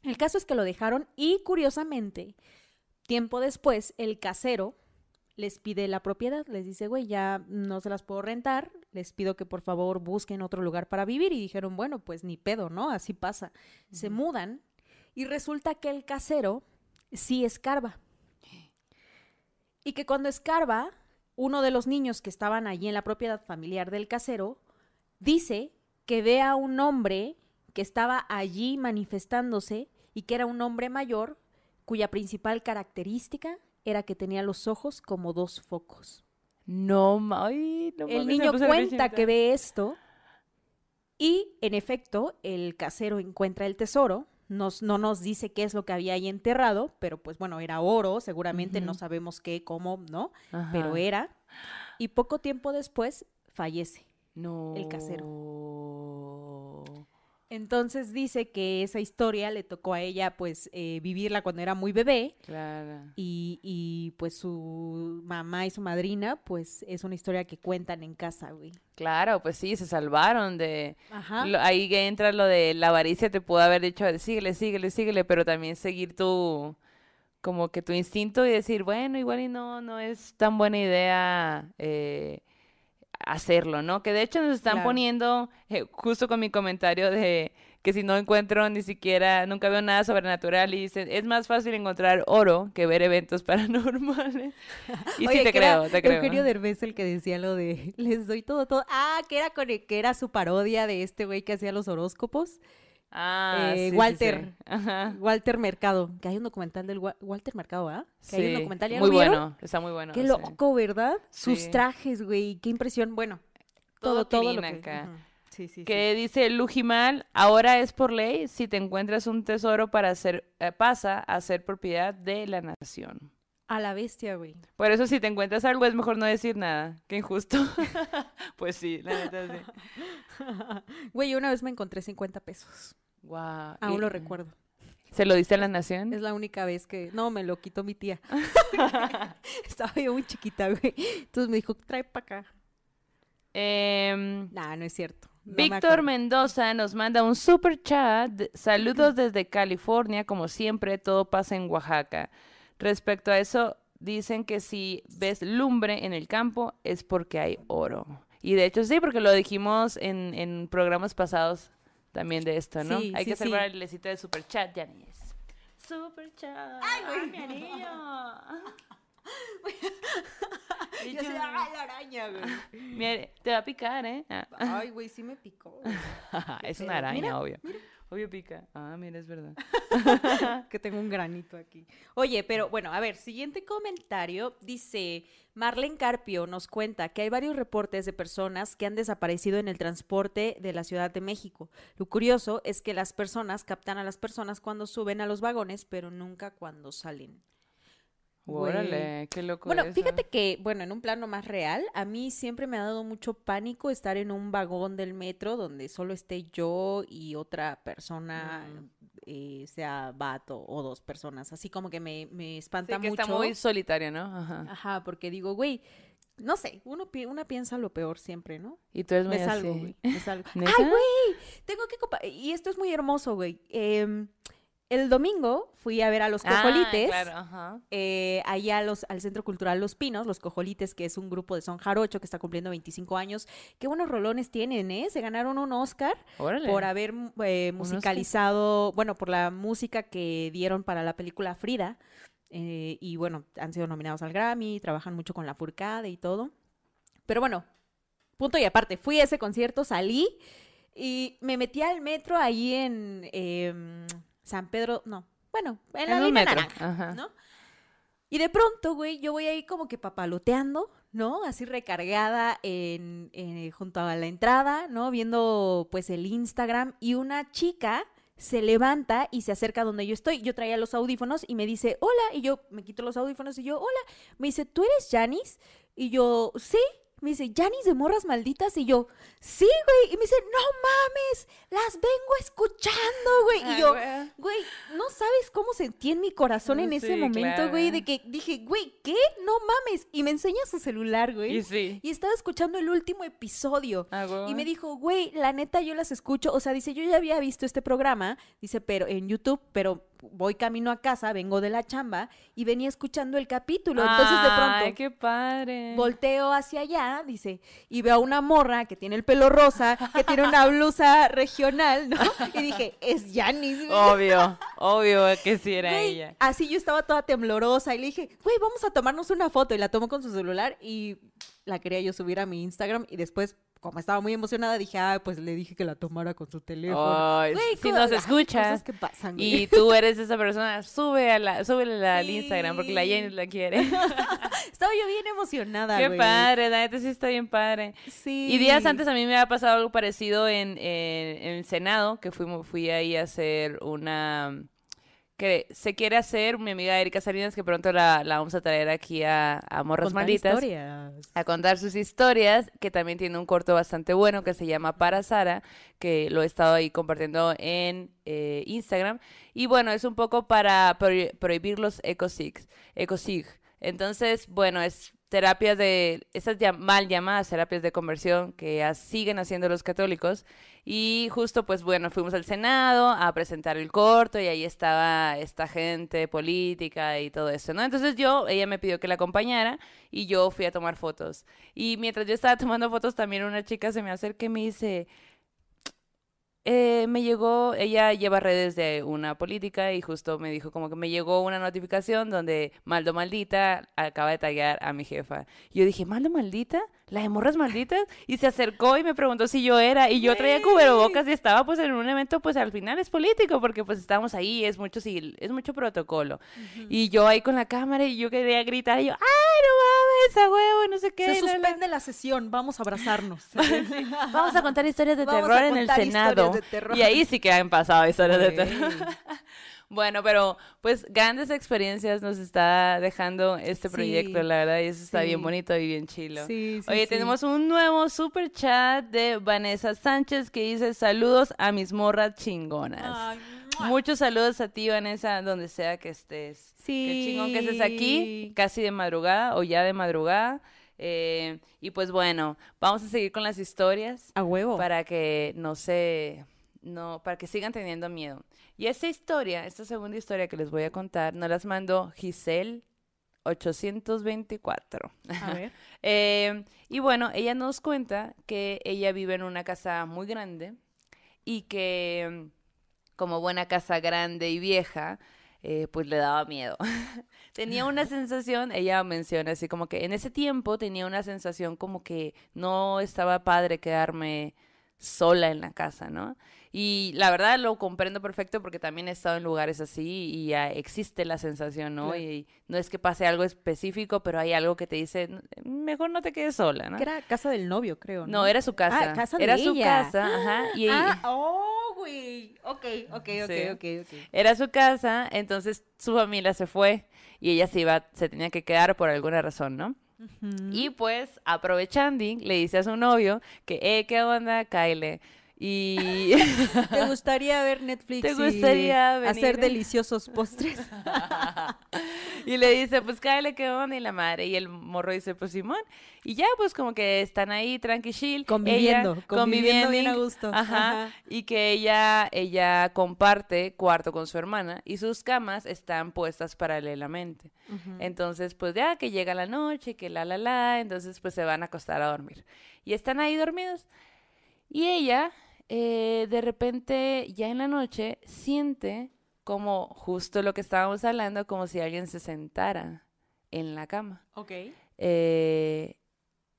El caso es que lo dejaron y curiosamente, tiempo después, el casero les pide la propiedad, les dice, güey, ya no se las puedo rentar, les pido que por favor busquen otro lugar para vivir y dijeron, bueno, pues ni pedo, ¿no? Así pasa. Se mudan y resulta que el casero sí escarba. Y que cuando escarba, uno de los niños que estaban allí en la propiedad familiar del casero dice que ve a un hombre que estaba allí manifestándose y que era un hombre mayor cuya principal característica era que tenía los ojos como dos focos. No, ay, no El niño cuenta que ve esto y en efecto el casero encuentra el tesoro. Nos, no nos dice qué es lo que había ahí enterrado, pero pues bueno, era oro, seguramente no sabemos qué, cómo, ¿no? Ajá. Pero era. Y poco tiempo después fallece. No. el Entonces dice que esa historia le tocó a ella pues eh, vivirla cuando era muy bebé Claro. y, y, pues su mamá y su madrina pues es una historia que cuentan en casa, güey. Claro, pues sí, se salvaron de... Ajá. Lo- ahí que entra lo de la avaricia, te pudo haber dicho, síguele, síguele, síguele, pero también seguir tu, como que tu instinto y decir, bueno, igual y no, no es tan buena idea eh, hacerlo, ¿no? Que de hecho nos están Claro. poniendo, eh, justo con mi comentario de que si no encuentro ni siquiera, nunca veo nada sobrenatural y dicen, es más fácil encontrar oro que ver eventos [LAUGHS] paranormales. Y Oye, sí te creo, te creo. Eugenio Derbez el que decía lo de les doy todo, todo. Ah, que era, con el- que era su parodia de este güey que hacía los horóscopos. Ah, eh, sí, sí, sí. Walter. Ajá. Walter Mercado. Que hay un documental del Wa- Walter Mercado, ¿ah? Que hay un documental. ¿ya muy lo vieron? bueno, está muy bueno. Qué loco, ¿verdad? Sus trajes, güey. Qué impresión. Bueno, todo, Todo todo, lo que... acá. Ujú. Sí, sí, que dice Lujimal, ahora es por ley, si te encuentras un tesoro para hacer, eh, pasa a ser propiedad de la nación. A la bestia, güey. Por eso si te encuentras algo es mejor no decir nada. Qué injusto. [LAUGHS] pues sí, la neta sí. [LAUGHS] Güey, una vez me encontré 50 pesos. Wow. Aún lo recuerdo. ¿Se lo diste a la nación? Es la única vez que... No, me lo quitó mi tía. [LAUGHS] [LAUGHS] Estaba yo muy chiquita, güey. Entonces me dijo, trae para acá. Eh, Nah, no es cierto. No Víctor. Mendoza nos manda un super chat. Saludos desde California, como siempre, todo pasa en Oaxaca. Respecto a eso, dicen que si ves lumbre en el campo es porque hay oro. Y de hecho sí, porque lo dijimos en, en programas pasados también de esto, ¿no? Sí, hay sí, que sí. celebrar el lecito de super chat, Janice. Super chat. ¡Ay, mi anillo! Y [LAUGHS] Yo yo, sé, ¡ay, la araña, güey! mire, te va a picar, ¿eh? Ah. Ay, güey, sí me picó. [LAUGHS] güey. es una araña, Mira, obvio. Obvio pica. Ah, mira, es verdad. [LAUGHS] que tengo un granito aquí. Oye, pero bueno, a ver, siguiente comentario. Dice, Marlene Carpio nos cuenta que hay varios reportes de personas que han desaparecido en el transporte de la Ciudad de México. Lo curioso es que las personas captan a las personas cuando suben a los vagones, pero nunca cuando salen. Órale, qué loco Bueno, eso. fíjate que, bueno, en un plano más real, a mí siempre me ha dado mucho pánico estar en un vagón del metro donde solo esté yo y otra persona, Mm. eh, sea vato o dos personas. Así como que me, me Sí, espanta que mucho. está muy solitario, ¿no? Ajá. Ajá, porque digo, güey, no sé, uno, pi- una piensa lo peor siempre, ¿no? Y tú eres muy Me salgo, así. güey, me salgo. [LAUGHS] ¡Ay, güey! Tengo que... Y esto es muy hermoso, güey. Em, el domingo fui a ver a los Ah, cojolites. claro, ajá. eh, allá a los, al Centro Cultural Los Pinos, Los Cojolites, que es un grupo de son jarocho que está cumpliendo 25 años. Qué buenos rolones tienen, ¿eh? Se ganaron un Oscar Órale. por haber eh, musicalizado, bueno, por la música que dieron para la película Frida. eh, y bueno, han sido nominados al Grammy, trabajan mucho con la Furcade y todo. Pero bueno, punto y aparte, fui a ese concierto, salí y me metí al metro ahí en em, San Pedro, no, bueno, en la En línea naranja, ajá. ¿no? Y de pronto, güey, yo voy ahí como que papaloteando, ¿no? Así recargada en, en- junto a la entrada, ¿no? Viendo pues el Instagram y una chica se levanta y se acerca donde yo estoy. Yo traía los audífonos y me dice, hola, y yo me quito los audífonos y yo, hola. Me dice, ¿tú eres Janis? Y yo, sí. Me dice, ¿Janis de morras malditas? Y yo, sí, güey. Y me dice, no mames, las vengo escuchando, güey. Ay, Y yo, güey. Güey, no sabes cómo sentí en mi corazón en ese momento, güey, de que dije, güey, ¿qué? No mames. Y me enseña su celular, güey. Y sí. Y estaba escuchando el último episodio. Ah. Y me dijo, güey, la neta yo las escucho. O sea, dice, yo ya había visto este programa, dice, pero en YouTube, pero voy camino a casa, vengo de la chamba y venía escuchando el capítulo. Entonces de pronto Ay, qué padre. volteo hacia allá, dice, y veo a una morra que tiene el pelo rosa, que tiene una [LAUGHS] blusa regional, ¿no? Y dije, es Janis. güey". Obvio, [LAUGHS] obvio que sí era Güey, ella. Así yo estaba toda temblorosa y le dije, güey, vamos a tomarnos una foto. Y la tomo con su celular y la quería yo subir a mi Instagram. Y después, como estaba muy emocionada, dije, ah, pues le dije que la tomara con su teléfono. Ay, Güey, si nos escuchas que pasan, güey. y tú eres esa persona, sube a la, súbela al. Instagram porque la Jenny la quiere. [LAUGHS] Estaba yo bien emocionada, Qué güey. padre, la neta sí está bien padre. Sí. Y días antes a mí me había pasado algo parecido en, en- en el Senado, que fuimos, fui ahí a hacer una... que se quiere hacer mi amiga Erika Salinas, que pronto la, la vamos a traer aquí a, a Morras Malditas. historias. a contar sus historias, que también tiene un corto bastante bueno que se llama Para Sara, que lo he estado ahí compartiendo en eh, Instagram. Y bueno, es un poco para pro- prohibir los ecosigs, ecosig. Entonces, bueno, es terapias de, esas ya- mal llamadas terapias de conversión que ya siguen haciendo los católicos. Y justo, pues bueno, fuimos al Senado a presentar el corto y ahí estaba esta gente política y todo eso, ¿no? Entonces yo, ella me pidió que la acompañara y yo fui a tomar fotos. Y mientras yo estaba tomando fotos, también una chica se me acerca y me dice, eh, me llegó, ella lleva redes de una política y justo me dijo como que me llegó una notificación donde Maldo Maldita acaba de taggear a mi jefa. Y yo dije, ¿Maldo Maldita? ¿La de morras malditas? Y se acercó y me preguntó si yo era. Y yo traía cubrebocas y estaba pues en un evento pues al final es político porque pues estamos ahí, es mucho, sí, es mucho protocolo. Y yo ahí con la cámara y yo quería gritar y yo, ¡ay, no esa huevo y no sé qué. Se la, la". suspende la sesión, vamos a abrazarnos. [LAUGHS] Vamos a contar historias de Vamos terror a en el Senado. Y ahí sí que han pasado historias de terror. [LAUGHS] Bueno, pero pues grandes experiencias nos está dejando este Sí. proyecto, la verdad, y eso está bien bonito y bien chilo. Sí, sí, Oye, tenemos un nuevo super chat de Vanessa Sánchez que dice saludos a mis morras chingonas. Ay. Muchos saludos a ti, Vanessa, donde sea que estés. Sí. Qué chingón que estés aquí, casi de madrugada o ya de madrugada. Eh, y pues bueno, vamos a seguir con las historias A huevo. para que no se, no, para que sigan teniendo miedo. Y esta historia, esta segunda historia que les voy a contar, nos las mandó Giselle 824. A ver. [LAUGHS] Eh, y bueno, ella nos cuenta que ella vive en una casa muy grande y que como buena casa grande y vieja, eh, pues le daba miedo. [LAUGHS] tenía una [LAUGHS] sensación, ella menciona así como que en ese tiempo tenía una sensación como que no estaba padre quedarme sola en la casa, ¿no? Y la verdad lo comprendo perfecto porque también he estado en lugares así y ah, existe la sensación, ¿no? Claro. Y no es que pase algo específico, pero hay algo que te dice, "N- mejor no te quedes sola, ¿no? Que era casa del novio, creo. No, No, era su casa. Ah, casa de era su casa, ajá. Y Ah, oh, güey. Ok, ok, ok, Sí. ok, ok. era su casa, entonces su familia se fue y ella se iba, se tenía que quedar por alguna razón, ¿no? Y pues, aprovechando, le dice a su novio que, eh, ¿qué onda, Kyle? Y [LAUGHS] ¿Te gustaría ver Netflix ¿Te y gustaría hacer venir? deliciosos postres? [LAUGHS] y le dice, pues Kyle, ¿qué onda? Y la madre, y el morro dice, pues Simón. Y ya, pues como que están ahí, tranqui chill. Conviviendo, ella, conviviendo bien a conviviendo, gusto. Ajá, Ajá. Y que ella, ella comparte cuarto con su hermana y sus camas están puestas paralelamente. Entonces, pues ya que llega la noche, que la, la, la, entonces pues se van a acostar a dormir. Y están ahí dormidos. Y ella, eh, de repente, ya en la noche, siente como justo lo que estábamos hablando, como si alguien se sentara en la cama. Ok. Eh,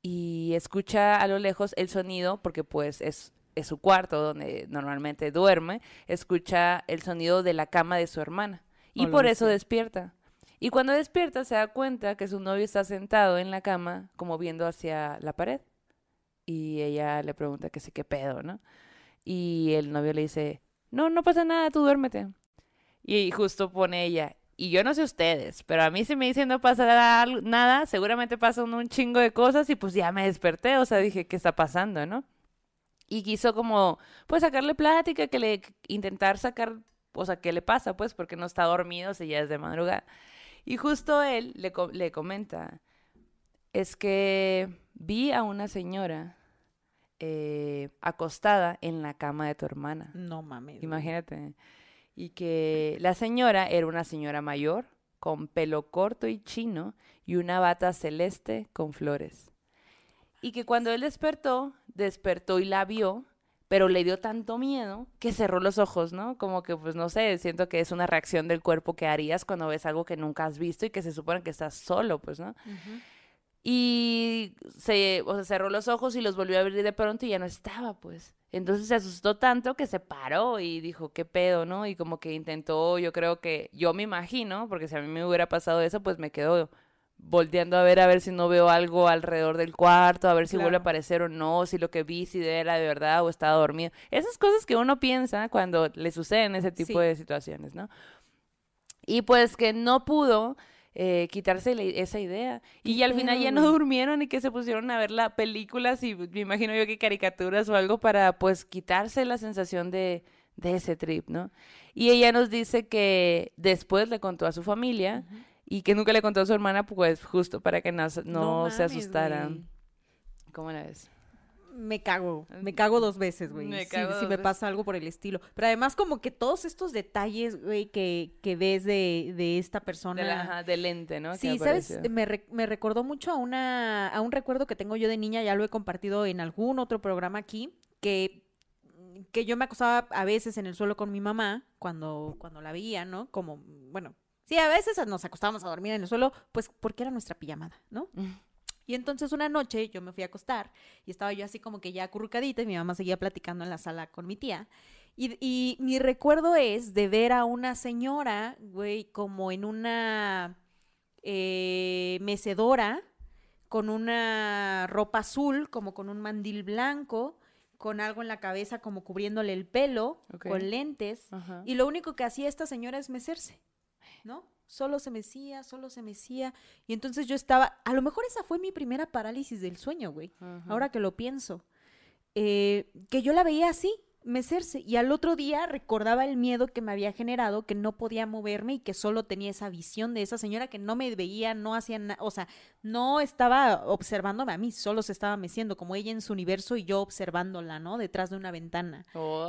y escucha a lo lejos el sonido, porque pues es, es su cuarto donde normalmente duerme, escucha el sonido de la cama de su hermana. Y por eso despierta. Y cuando despierta se da cuenta que su novio está sentado en la cama, como viendo hacia la pared. Y ella le pregunta que sí, qué pedo, ¿no? Y el novio le dice, no, no pasa nada, tú duérmete. Y justo pone ella, y yo no sé ustedes, pero a mí si me dicen no pasa nada, seguramente pasan un chingo de cosas y pues ya me desperté, o sea, dije, ¿qué está pasando, no? Y quiso como, pues sacarle plática, que le intentar sacar, o sea, ¿qué le pasa? Pues porque no está dormido, si ya es de madrugada. Y justo él le, le comenta, es que vi a una señora eh, acostada en la cama de tu hermana. No mames. Imagínate. Y que la señora era una señora mayor, con pelo corto y chino, y una bata celeste con flores. Y que cuando él despertó, despertó y la vio, pero le dio tanto miedo que cerró los ojos, ¿no? Como que, pues no sé, siento que es una reacción del cuerpo que harías cuando ves algo que nunca has visto y que se supone que estás solo, pues, ¿no? Y se, o sea, cerró los ojos y los volvió a abrir de pronto y ya no estaba, pues. Entonces se asustó tanto que se paró y dijo, ¿qué pedo, no? Y como que intentó, yo creo que, yo me imagino, porque si a mí me hubiera pasado eso, pues me quedo volteando a ver a ver si no veo algo alrededor del cuarto, a ver si vuelve a Claro. aparecer o no, si lo que vi si era de verdad o estaba dormido. Esas cosas que uno piensa cuando le suceden ese tipo Sí. de situaciones, ¿no? Y pues que no pudo eh, quitarse la- esa idea. Y ¿Qué al final ya no durmieron y que se pusieron a ver la películas y me imagino yo que caricaturas o algo para pues quitarse la sensación de, de ese trip, ¿no? Y ella nos dice que después le contó a su familia y que nunca le contó a su hermana pues justo para que no, no, se mames, asustaran. ¿Cómo la ves? Me cago, me cago dos veces, güey. Me si si me pasa algo por el estilo. Pero además como que todos estos detalles, güey, que, que ves de, de esta persona. De la, ajá, del ente, ¿no? Sí, ¿sabes? Me, re- me recordó mucho a una a un recuerdo que tengo yo de niña, ya lo he compartido en algún otro programa aquí, que, que yo me acostaba a veces en el suelo con mi mamá cuando, cuando la veía, ¿no? Como, bueno, sí, a veces nos acostábamos a dormir en el suelo, pues porque era nuestra pijamada, ¿no? Y entonces una noche yo me fui a acostar y estaba yo así como que ya acurrucadita y mi mamá seguía platicando en la sala con mi tía. Y, y mi recuerdo es de ver a una señora, güey, como en una eh, mecedora, con una ropa azul, como con un mandil blanco, con algo en la cabeza como cubriéndole el pelo, con lentes, Ajá. y lo único que hacía esta señora es mecerse, ¿no? Solo se mecía, solo se mecía, y entonces yo estaba, a lo mejor esa fue mi primera parálisis del sueño, güey, ahora que lo pienso, eh, que yo la veía así, mecerse, y al otro día recordaba el miedo que me había generado, que no podía moverme y que solo tenía esa visión de esa señora que no me veía, no hacía nada, o sea, no estaba observándome a mí, solo se estaba meciendo, como ella en su universo y yo observándola, ¿no? Detrás de una ventana.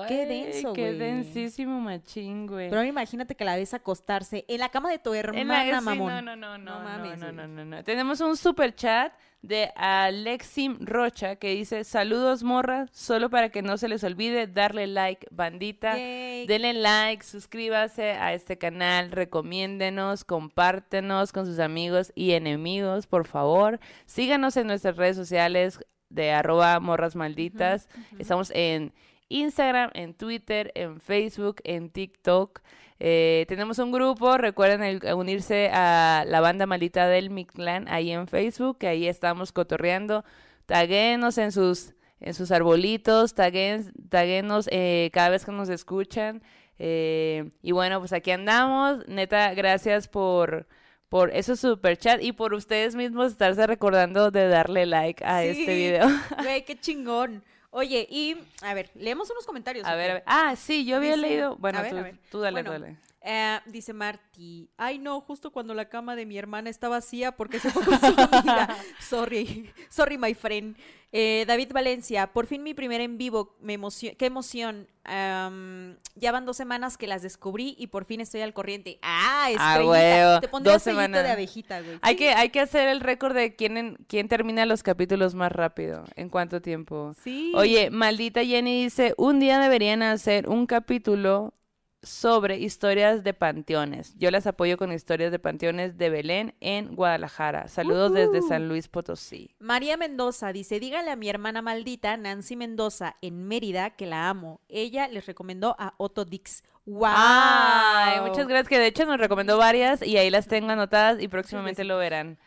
Qué denso, Qué densísimo machín, güey. Pero imagínate que la ves acostarse en la cama de tu En hermana, la- sí, mamón. No, no, no, no, No no, mames, no, güey. no, no, no. Tenemos un super chat de Alexim Rocha que dice, saludos morra, solo para que no se les olvide darle like, bandita. Yay. Denle like, suscríbase a este canal, recomiéndenos, compártenos con sus amigos y enemigos, por favor. Síganos en nuestras redes sociales de arroba morras malditas. Estamos en Instagram, en Twitter, en Facebook, en TikTok. Eh, tenemos un grupo, recuerden el- unirse a la banda maldita del Mictlán ahí en Facebook, que ahí estamos cotorreando. Taguenos en sus, en sus arbolitos, taguen, taguenos eh, cada vez que nos escuchan. Eh, y bueno, pues aquí andamos. Neta, gracias por, por esos super chat y por ustedes mismos estarse recordando de darle like a Sí. este video. Güey, qué chingón. Oye, y a ver, leemos unos comentarios. A ¿o ver, a ver. Ah, sí, yo había Dice- leído. Bueno, a ver, tú, a ver. tú dale, Bueno, dale. Eh, dice Marty, ay no, justo cuando la cama de mi hermana está vacía porque se fue con su [LAUGHS] amiga. Sorry, sorry my friend. Eh, David Valencia, por fin mi primer en vivo, me emocio- qué emoción. Am, ya van dos semanas que las descubrí y por fin estoy al corriente. Ah, Ah, estrellita. huevo, Te pondré dos sellito de semanas. abejita, güey. Hay que, hay que hacer el récord de quién, en- quién termina los capítulos más rápido. ¿En cuánto tiempo? Sí. Oye, maldita Jenny dice, un día deberían hacer un capítulo sobre historias de panteones. Yo las apoyo con historias de panteones de Belén en Guadalajara. Saludos desde. San Luis Potosí. María Mendoza dice, dígale a mi hermana maldita, Nancy Mendoza, en Mérida, que la amo. Ella les recomendó a Otto Dix. ¡Wow! Ay, muchas gracias, que de hecho nos recomendó varias y ahí las [LAUGHS] tengo anotadas y próximamente lo verán.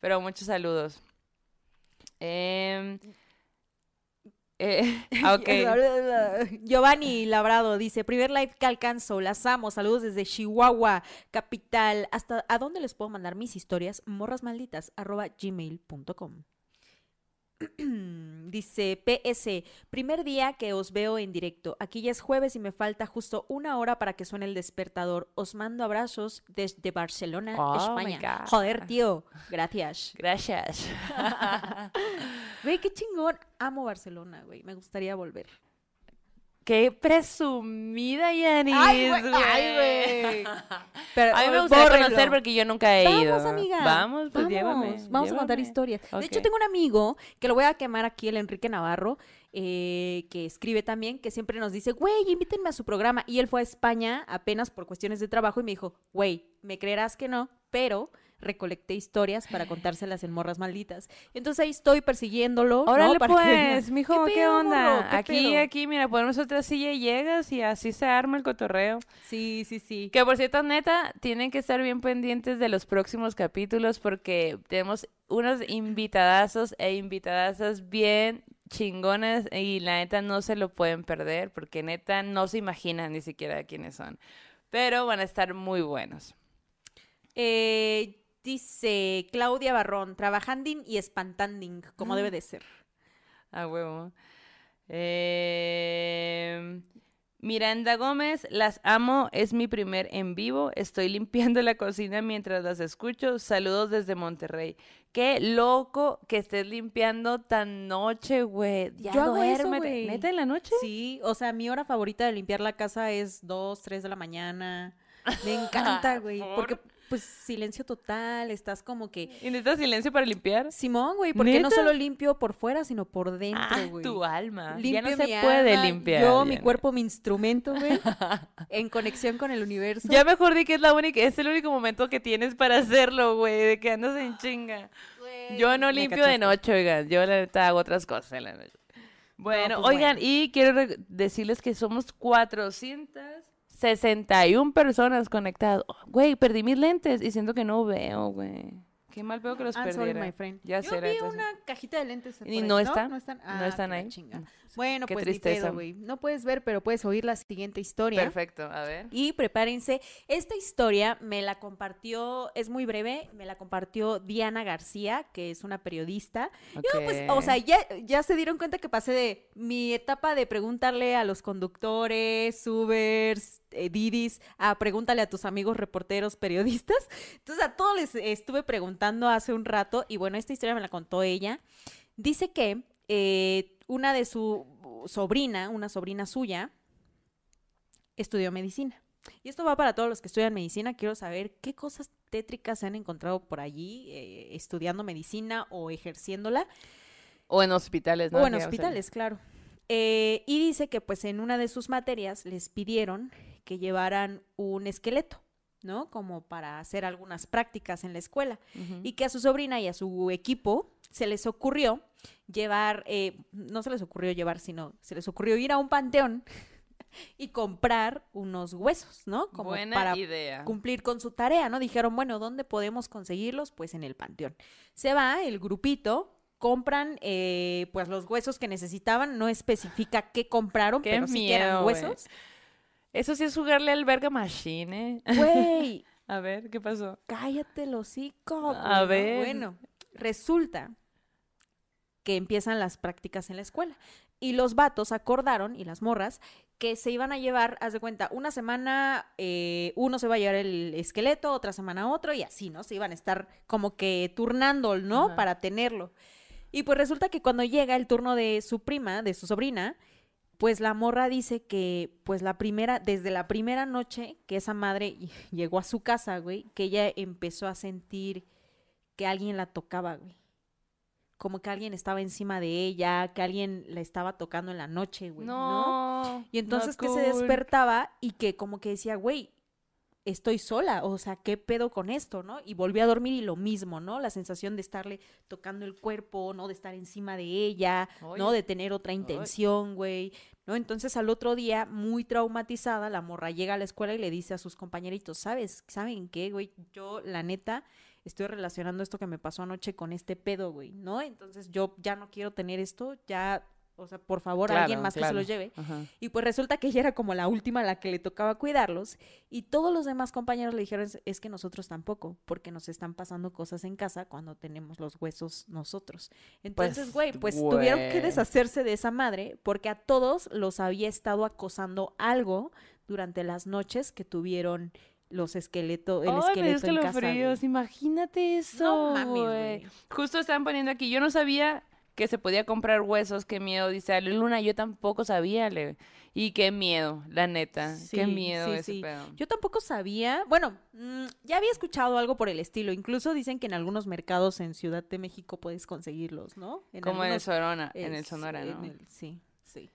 Pero muchos saludos. Em, eh, [LAUGHS] ah. [LAUGHS] Giovanni Labrado dice, primer live que alcanzo, las amo, saludos desde Chihuahua, capital. ¿Hasta a dónde les puedo mandar mis historias? morrasmalditas, arroba gmail.com. [CLEARS THROAT] Dice PS, primer día que os veo en directo. Aquí ya es jueves y me falta justo una hora para que suene el despertador. Os mando abrazos desde Barcelona, Oh, España. Joder, tío. Gracias. [LAUGHS] Gracias. [LAUGHS] Güey, qué chingón. Amo Barcelona, güey. Me gustaría volver. Qué presumida, Yanis. Ay, güey. [LAUGHS] A mí me oh, gustaría conocer porque yo nunca he ido. Vamos, amiga. Vamos, pues Vamos, llévame. Vamos a contar historias. De hecho, tengo un amigo que lo voy a quemar aquí, el Enrique Navarro, eh, que escribe también, que siempre nos dice, güey, invítenme a su programa. Y él fue a España apenas por cuestiones de trabajo y me dijo, güey, me creerás que no, pero recolecté historias para contárselas en morras malditas. Entonces ahí estoy persiguiéndolo. ¿no? Órale, que vengan. pues, mijo, ¿qué, pedo, onda? aquí, pedo? aquí, mira, ponemos otra silla y llegas y así se arma el cotorreo. Sí, sí, sí. Que por cierto, neta, tienen que estar bien pendientes de los próximos capítulos porque tenemos unos invitadazos e invitadazas bien chingones y la neta no se lo pueden perder porque neta no se imaginan ni siquiera quiénes son. Pero van a estar muy buenos. Eh, dice Claudia Barrón, trabajanding y espantanding, como debe de ser. A huevo. Eh, Miranda Gómez, las amo, es mi primer en vivo. Estoy limpiando la cocina mientras las escucho. Saludos desde Monterrey. Qué loco que estés limpiando tan noche, güey. Ya Yo eso, duérmete. güey. ¿Neta en la noche? Sí, o sea, mi hora favorita de limpiar la casa es 2, 3 de la mañana. Me [LAUGHS] encanta, güey, ¿Por? porque pues silencio total, estás como que... ¿Y necesitas silencio para limpiar? Simón, güey, porque no solo limpio por fuera, sino por dentro, Ah, güey. tu alma. Limpio ya no se puede alma, limpiar. Yo, mi no. cuerpo, mi instrumento, güey, [LAUGHS] en conexión con el universo. Ya mejor di que es la única, es el único momento que tienes para hacerlo, güey, de que andas en chinga. Güey, Yo no limpio de noche, oigan. Yo la neta hago otras cosas en la noche. Bueno, pues oigan, bueno. y quiero decirles que somos 461 personas conectadas. Güey, perdí mis lentes y siento que no veo, güey. Qué mal veo que los friend. Ya Yo será, vi entonces. una cajita de lentes. ¿Y no están? No están, ¿No Ah, están la ahí? chinga. Mm. Bueno, Qué pues tristeza. pedo, güey. No puedes ver, pero puedes oír la siguiente historia. Perfecto, a ver. Y prepárense, esta historia me la compartió, es muy breve, me la compartió Diana García, que es una periodista. Yo, pues, o sea, ya, ya se dieron cuenta que pasé de mi etapa de preguntarle a los conductores, Ubers, eh, Didis, a pregúntale a tus amigos reporteros, periodistas. [LAUGHS] Entonces a todos les estuve preguntando hace un rato y bueno, esta historia me la contó ella. Dice que eh, una de su sobrina, una sobrina suya, estudió medicina. Y esto va para todos los que estudian medicina. Quiero saber qué cosas tétricas se han encontrado por allí eh, estudiando medicina o ejerciéndola. O en hospitales, ¿no? O en hospitales, claro. Eh, y dice que pues en una de sus materias les pidieron que llevaran un esqueleto, ¿no? Como para hacer algunas prácticas en la escuela. Y que a su sobrina y a su equipo se les ocurrió llevar, eh, no se les ocurrió llevar, sino se les ocurrió ir a un panteón [LAUGHS] y comprar unos huesos, ¿no? Como Buena para idea. cumplir con su tarea, ¿no? Dijeron, bueno, ¿dónde podemos conseguirlos? Pues en el panteón. Se va el grupito, compran eh, pues los huesos que necesitaban, no especifica qué compraron, Qué pero sí que eran miedo, güey. Eso sí es jugarle al verga machine, ¿eh? Güey, [LAUGHS] A ver, ¿qué pasó? cállate el hocico. A ver. Bueno, resulta que empiezan las prácticas en la escuela. Y los vatos acordaron, y las morras, que se iban a llevar, haz de cuenta, una semana eh, uno se va a llevar el esqueleto, otra semana otro, y así, ¿no? Se iban a estar como que turnando, ¿no? Ajá. Para tenerlo. Y pues resulta que cuando llega el turno de su prima, de su sobrina, pues la morra dice que, pues la primera, desde la primera noche que esa madre [LAUGHS] llegó a su casa, güey, que ella empezó a sentir que alguien la tocaba, güey. Como que alguien estaba encima de ella, que alguien la estaba tocando en la noche, güey. ¿no? No. Y entonces que se despertaba y que como que decía, güey, estoy sola, o sea, ¿qué pedo con esto, no? Y volvió a dormir y lo mismo, ¿no? La sensación de estarle tocando el cuerpo, ¿no? De estar encima de ella, ¿no? De tener otra intención, güey, ¿no? Entonces al otro día, muy traumatizada, la morra llega a la escuela y le dice a sus compañeritos, ¿sabes? ¿Saben qué, güey? Yo, la neta, estoy relacionando esto que me pasó anoche con este pedo, güey, ¿no? Entonces yo ya no quiero tener esto, ya, o sea, por favor, alguien Claro, más que se los lleve. Ajá. Y pues resulta que ella era como la última a la que le tocaba cuidarlos y todos los demás compañeros le dijeron "Es- es que nosotros tampoco, porque nos están pasando cosas en casa cuando tenemos los huesos nosotros. Entonces, Pues, güey, pues tuvieron que deshacerse de esa madre porque a todos los había estado acosando algo durante las noches que tuvieron los esqueletos, el Ay, me dio esqueleto en casa. güey. Imagínate eso. No mames. Justo estaban poniendo aquí. Yo no sabía que se podía comprar huesos. Qué miedo. Dice Ale Luna. Yo tampoco sabía. Y qué miedo, la neta. qué miedo sí, ese sí. pedo. Yo tampoco sabía, bueno, mm, ya había escuchado algo por el estilo, incluso dicen que en algunos mercados en Ciudad de México puedes conseguirlos, ¿no? En Como en el Sonora, en el Sonora, en ¿no? el- sí, sí,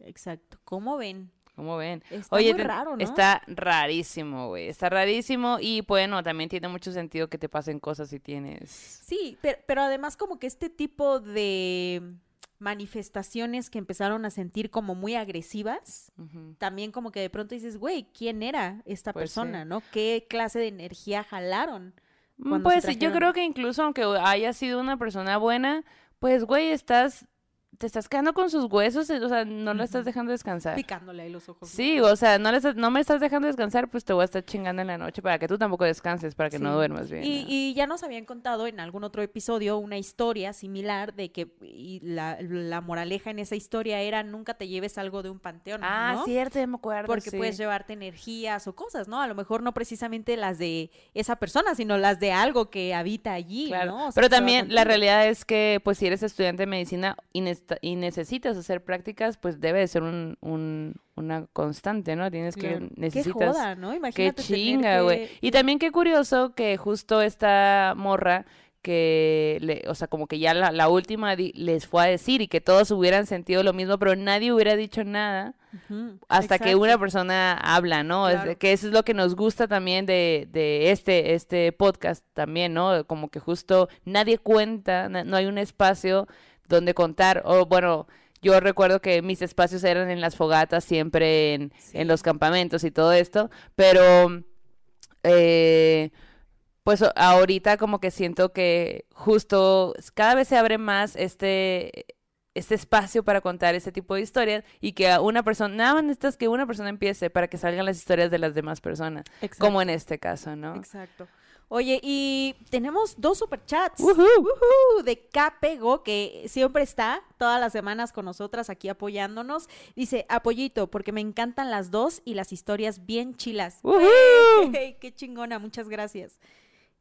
exacto. ¿Cómo ven? ¿Cómo ven? Está Oye, muy raro, ¿no? está rarísimo, güey. Está rarísimo y bueno, también tiene mucho sentido que te pasen cosas si tienes. Sí, pero, pero además como que este tipo de manifestaciones que empezaron a sentir como muy agresivas, también como que de pronto dices, güey, ¿quién era esta Pues sí. persona, no? ¿Qué clase de energía jalaron? Mm, Pues yo creo que incluso aunque haya sido una persona buena, pues güey, estás, te estás quedando con sus huesos, o sea, no la estás dejando descansar. Picándole ahí los ojos. Sí, o sea, no, le estás- no me estás dejando descansar, pues te voy a estar chingando en la noche para que tú tampoco descanses, para que no duermas bien. Y, ¿no? y ya nos habían contado en algún otro episodio una historia similar de que y la, la moraleja en esa historia era nunca te lleves algo de un panteón, Ah, ¿no? cierto, ya me acuerdo. Porque sí. puedes llevarte energías o cosas, ¿no? A lo mejor no precisamente las de esa persona, sino las de algo que habita allí, Claro, ¿no? O sea, pero también la realidad es que, pues, si eres estudiante de medicina y, y necesitas hacer prácticas, pues debe de ser un, un- una constante, ¿no? Tienes Claro. que Qué necesitas. joda, ¿no? Qué Imagínate tener chinga, güey. que- Y también qué curioso que justo esta morra que, le, o sea, como que ya la, la última di- les fue a decir y que todos hubieran sentido lo mismo, pero nadie hubiera dicho nada hasta que una persona habla, ¿no? Es que eso es lo que nos gusta también de, de este, este podcast también, ¿no? Como que justo nadie cuenta, na- no hay un espacio donde contar, o bueno, yo recuerdo que mis espacios eran en las fogatas, siempre en, Sí. en los campamentos y todo esto, pero... eh, pues ahorita como que siento que justo cada vez se abre más este, este espacio para contar este tipo de historias y que a una persona, nada más necesitas que una persona empiece para que salgan las historias de las demás personas, como en este caso, ¿no? Exacto. Oye, y tenemos dos superchats. Ujú. Ujú, de Capego, que siempre está todas las semanas con nosotras aquí apoyándonos. Dice, apoyito, porque me encantan las dos y las historias bien chilas. Ujú. [LAUGHS] ¡Ey! ¡Qué chingona! Muchas gracias.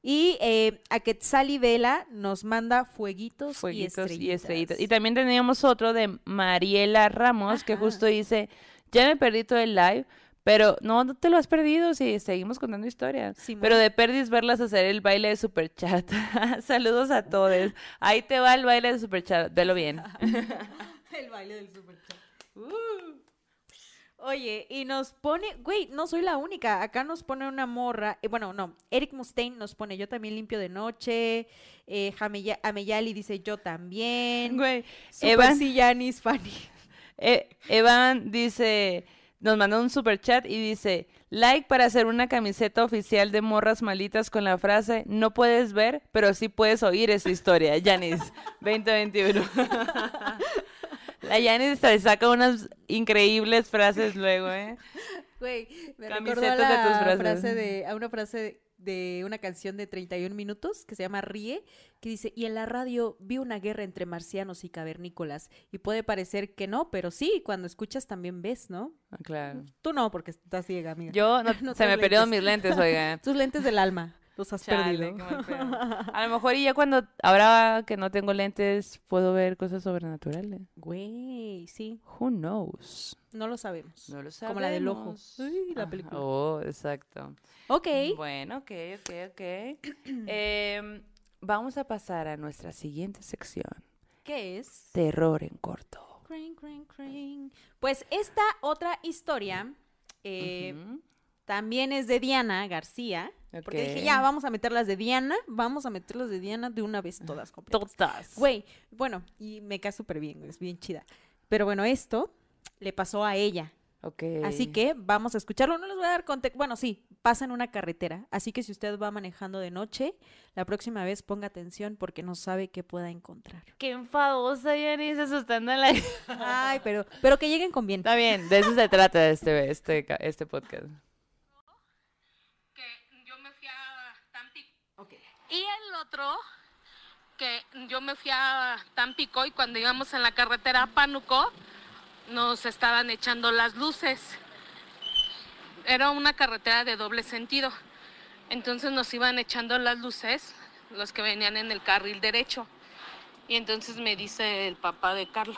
Y eh, a Quetzali Vela nos manda fueguitos, Fueguitos y y estrellitas. estrellitas. Y también teníamos otro de Mariela Ramos que justo dice, ya me perdí todo el live, pero no, no te lo has perdido si seguimos contando historias. Pero de perdis verlas hacer el baile de superchat. [LAUGHS] Saludos a todos. Ahí te va el baile de superchat. Velo bien. [LAUGHS] El baile del superchat. Oye, y nos pone, güey, no soy la única. Acá nos pone una morra. eh, bueno, no, Eric Mustaine nos pone yo también limpio de noche. Eh, Jameya- Ameyali dice yo también. Güey, Super Evan- sí, Yanis, Fanny. [LAUGHS] E- Evan dice, nos mandó un super chat y dice, like para hacer una camiseta oficial de morras malitas con la frase, no puedes ver, pero sí puedes oír esa historia. [LAUGHS] Yanis, 2021. [LAUGHS] La Yanis te saca unas increíbles frases luego, ¿eh? Güey, me recordó a Camisetas de tus frases. frase de, a una frase de, de una canción de 31 minutos que se llama Ríe, que dice, y en la radio vi una guerra entre marcianos y cavernícolas, y puede parecer que no, pero sí, cuando escuchas también ves, ¿no? Ah, Claro. Tú no, porque estás ciega, amiga. Yo, no, [LAUGHS] No se me perdieron mis lentes, oiga. [LAUGHS] Tus lentes del alma, los has Chale, perdido. qué mal pedo. [LAUGHS] A lo mejor y ya cuando, ahora que no tengo lentes, puedo ver cosas sobrenaturales. Güey, sí, Who knows? no lo sabemos. No lo sabemos. Como la del ojo. Uy, la Ajá. película. Oh, exacto. Ok, Bueno, ok, ok, ok. [CLEARS THROAT] Em, vamos a pasar a nuestra siguiente sección. ¿qué es? Terror en corto. Cring, cring, cring. Pues esta otra historia eh, también es de Diana García. Porque dije, ya, vamos a meter las de Diana, vamos a meterlas de Diana de una vez todas completas. Todas. Güey, bueno, y me cae súper bien, es bien chida. Pero bueno, esto le pasó a ella. Ok. Así que vamos a escucharlo. No les voy a dar contexto. Bueno, sí, pasa en una carretera. Así que si usted va manejando de noche, la próxima vez ponga atención porque no sabe qué pueda encontrar. Qué enfadosa, Yanis, asustando a la... Ay, pero, pero que lleguen con bien. Está bien, de eso se trata este, este, este podcast. que yo me fui a Tampico. Y el otro, que yo me fui a Tampico y cuando íbamos en la carretera a Pánuco, nos estaban echando las luces. Era una carretera de doble sentido. Entonces nos iban echando las luces, los que venían en el carril derecho. Y entonces me dice el papá de Carlos,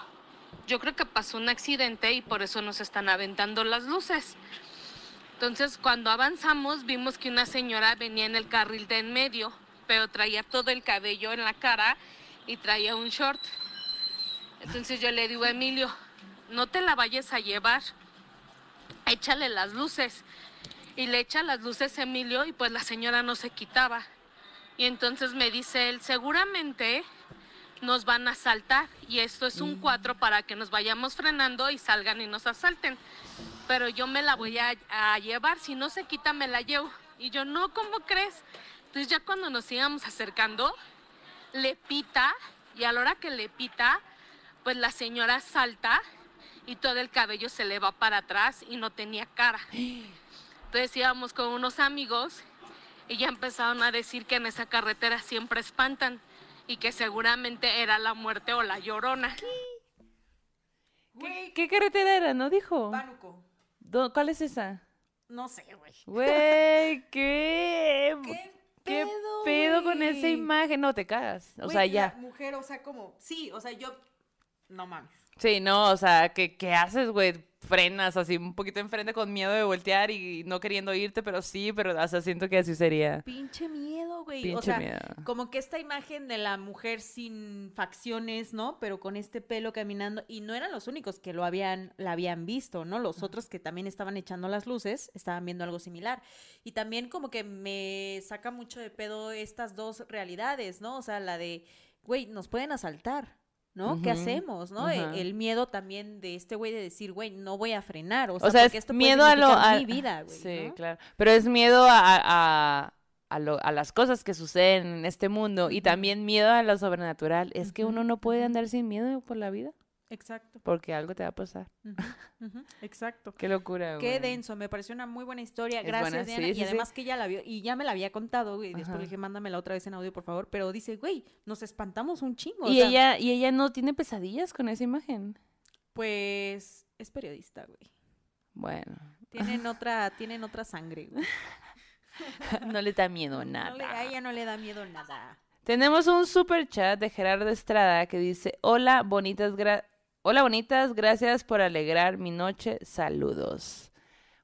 yo creo que pasó un accidente y por eso nos están aventando las luces. Entonces, cuando avanzamos, vimos que una señora venía en el carril de en medio, pero traía todo el cabello en la cara y traía un short. Entonces yo le digo a Emilio, no te la vayas a llevar, échale las luces. Y le echa las luces a Emilio y pues la señora no se quitaba. Y entonces me dice él, seguramente nos van a asaltar y esto es un cuatro para que nos vayamos frenando y salgan y nos asalten pero yo me la voy a, a llevar, si no se quita me la llevo. Y yo, no, ¿cómo crees? Entonces ya cuando nos íbamos acercando, le pita, y a la hora que le pita, pues la señora salta y todo el cabello se le va para atrás y no tenía cara. Entonces íbamos con unos amigos y ya empezaron a decir que en esa carretera siempre espantan y que seguramente era la muerte o la llorona. ¿Qué, qué carretera era? ¿No dijo? Pánuco. ¿Dó- ¿Cuál es esa? No sé, güey. Güey, [LAUGHS] ¿qué? ¿Qué ¿Qué pedo, pedo con esa imagen? No te cagas. O sea, ya. mujer, o sea, como, sí, o sea, yo, no mames. Sí, no, o sea, ¿qué, qué haces, güey? Frenas así un poquito enfrente con miedo de voltear y no queriendo irte, pero sí, pero o sea, siento que así sería. Pinche miedo, güey. Pinche o sea, miedo. como que esta imagen de la mujer sin facciones, ¿no? Pero con este pelo caminando. Y no eran los únicos que lo habían, la habían visto, ¿no? Los otros que también estaban echando las luces estaban viendo algo similar. Y también como que me saca mucho de pedo estas dos realidades, ¿no? O sea, la de, güey, nos pueden asaltar. ¿No? ¿Qué hacemos? ¿no? E-. El, miedo también de este güey de decir, güey, no voy a frenar. O sea, O sea, porque es esto puede miedo a lo... a- mi vida, güey. Sí, ¿no? claro. Pero es miedo a, a, a, lo, a las cosas que suceden en este mundo y también miedo a lo sobrenatural, es que uno no puede andar sin miedo por la vida. Exacto. Porque algo te va a pasar. Exacto. Qué locura, güey. Qué denso, me pareció una muy buena historia. Gracias, Diana. y además que ella la vio, y ya me la había contado, güey. Después le dije, mándamela otra vez en audio, por favor. Pero dice, güey, nos espantamos un chingo. Y ella, y ella no tiene pesadillas con esa imagen. Pues es periodista, güey. Bueno. Tienen [LAUGHS] otra, tienen otra sangre, güey. no le da miedo nada. a ella no le da miedo nada. Tenemos un super chat de Gerardo Estrada que dice, hola, bonitas, hola bonitas, gracias por alegrar mi noche, saludos.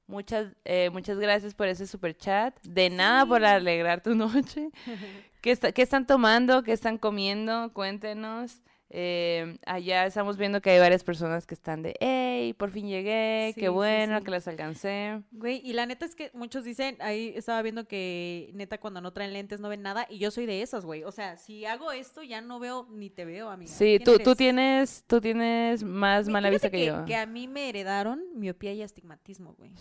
Muchas, eh, muchas gracias por ese super chat. De nada por alegrar tu [LAUGHS] noche. [LAUGHS] ¿Qué, ¿Qué están tomando? ¿Qué están comiendo? Cuéntenos. Eh, allá estamos viendo que hay varias personas que están de, hey, por fin llegué, qué bueno que las alcancé. Güey, y la neta es que muchos dicen, ahí estaba viendo que neta cuando no traen lentes no ven nada, y yo soy de esas, güey. O sea, si hago esto ya no veo ni te veo, amiga. Sí, tú, tú tienes, tú tienes más mala vista que, yo. Que a mí me heredaron miopía y astigmatismo, güey.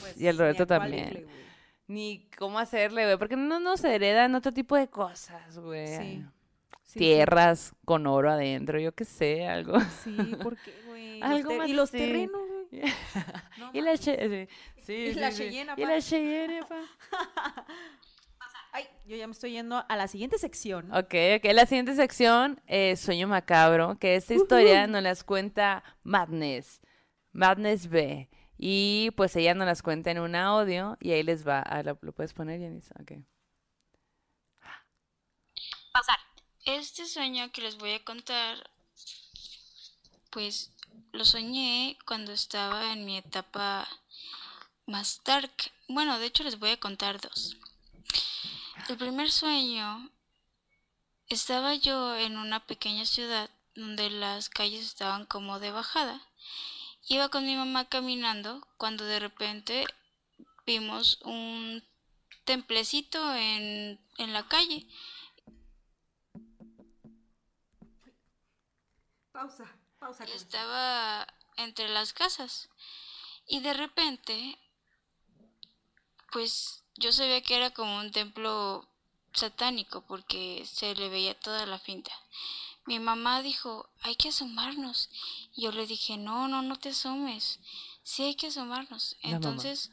Pues, y el reto también. ni cómo hacerle, güey, porque no nos heredan otro tipo de cosas, güey. Sí tierras con oro adentro, yo qué sé, algo. Sí, [LAUGHS] porque, güey. Algo más y los terrenos, güey. [LAUGHS] y la che sí, [LAUGHS] y la Cheyenne, Y la Cheyenne, pa. Ay, yo ya me estoy yendo a la siguiente sección. Ok, ok. La siguiente sección es Sueño Macabro, que esta historia nos las cuenta Madness. Madness B. Y pues ella nos las cuenta en un audio y ahí les va. Ah, ¿lo, puedes poner, Yanis? Ok. Pasar. Este sueño que les voy a contar, pues lo soñé cuando estaba en mi etapa más dark. Bueno, de hecho les voy a contar dos. El primer sueño, estaba yo en una pequeña ciudad donde las calles estaban como de bajada. Iba con mi mamá caminando cuando de repente vimos un templecito en, en la calle Pausa, pausa. Estaba entre las casas y de repente, pues yo sabía que era como un templo satánico porque se le veía toda la finta. Mi mamá dijo, hay que asomarnos. Y yo le dije, no, no, no te asomes. Sí hay que asomarnos. Entonces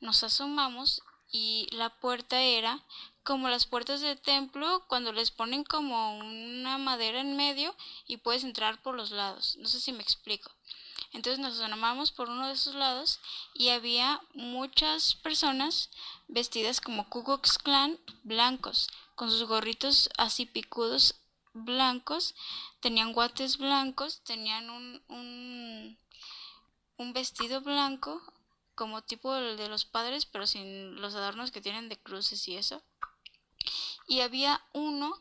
nos asomamos y la puerta era como las puertas del templo cuando les ponen como una madera en medio y puedes entrar por los lados. No sé si me explico. Entonces nos asomamos por uno de esos lados y había muchas personas vestidas como Ku Klux Klan blancos, con sus gorritos así picudos blancos, tenían guantes blancos, tenían un, un, un vestido blanco como tipo el de los padres, pero sin los adornos que tienen de cruces y eso. Y había uno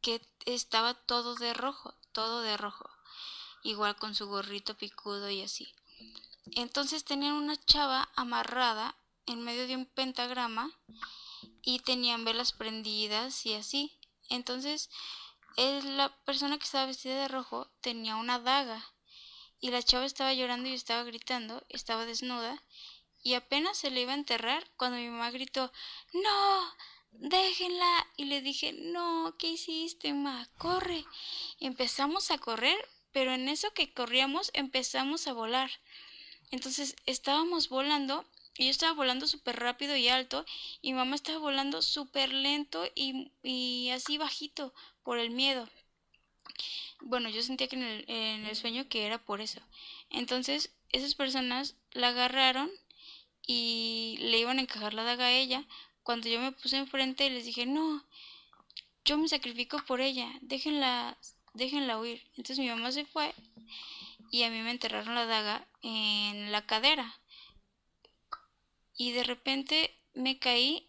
que estaba todo de rojo, todo de rojo, igual con su gorrito picudo y así. Entonces tenían una chava amarrada en medio de un pentagrama y tenían velas prendidas y así. Entonces la persona que estaba vestida de rojo tenía una daga y la chava estaba llorando y estaba gritando, estaba desnuda y apenas se le iba a enterrar cuando mi mamá gritó ¡No! Déjenla. Y le dije, no, ¿qué hiciste, ma? Corre. empezamos a correr, pero en eso que corríamos empezamos a volar. Entonces estábamos volando y yo estaba volando súper rápido y alto y mamá estaba volando súper lento y, y, así bajito por el miedo. Bueno, yo sentía que en el, en el sueño que era por eso. Entonces esas personas la agarraron y le iban a encajar la daga a ella cuando yo me puse enfrente les dije, no, yo me sacrifico por ella, déjenla, déjenla huir. Entonces mi mamá se fue y a mí me enterraron la daga en la cadera. Y de repente me caí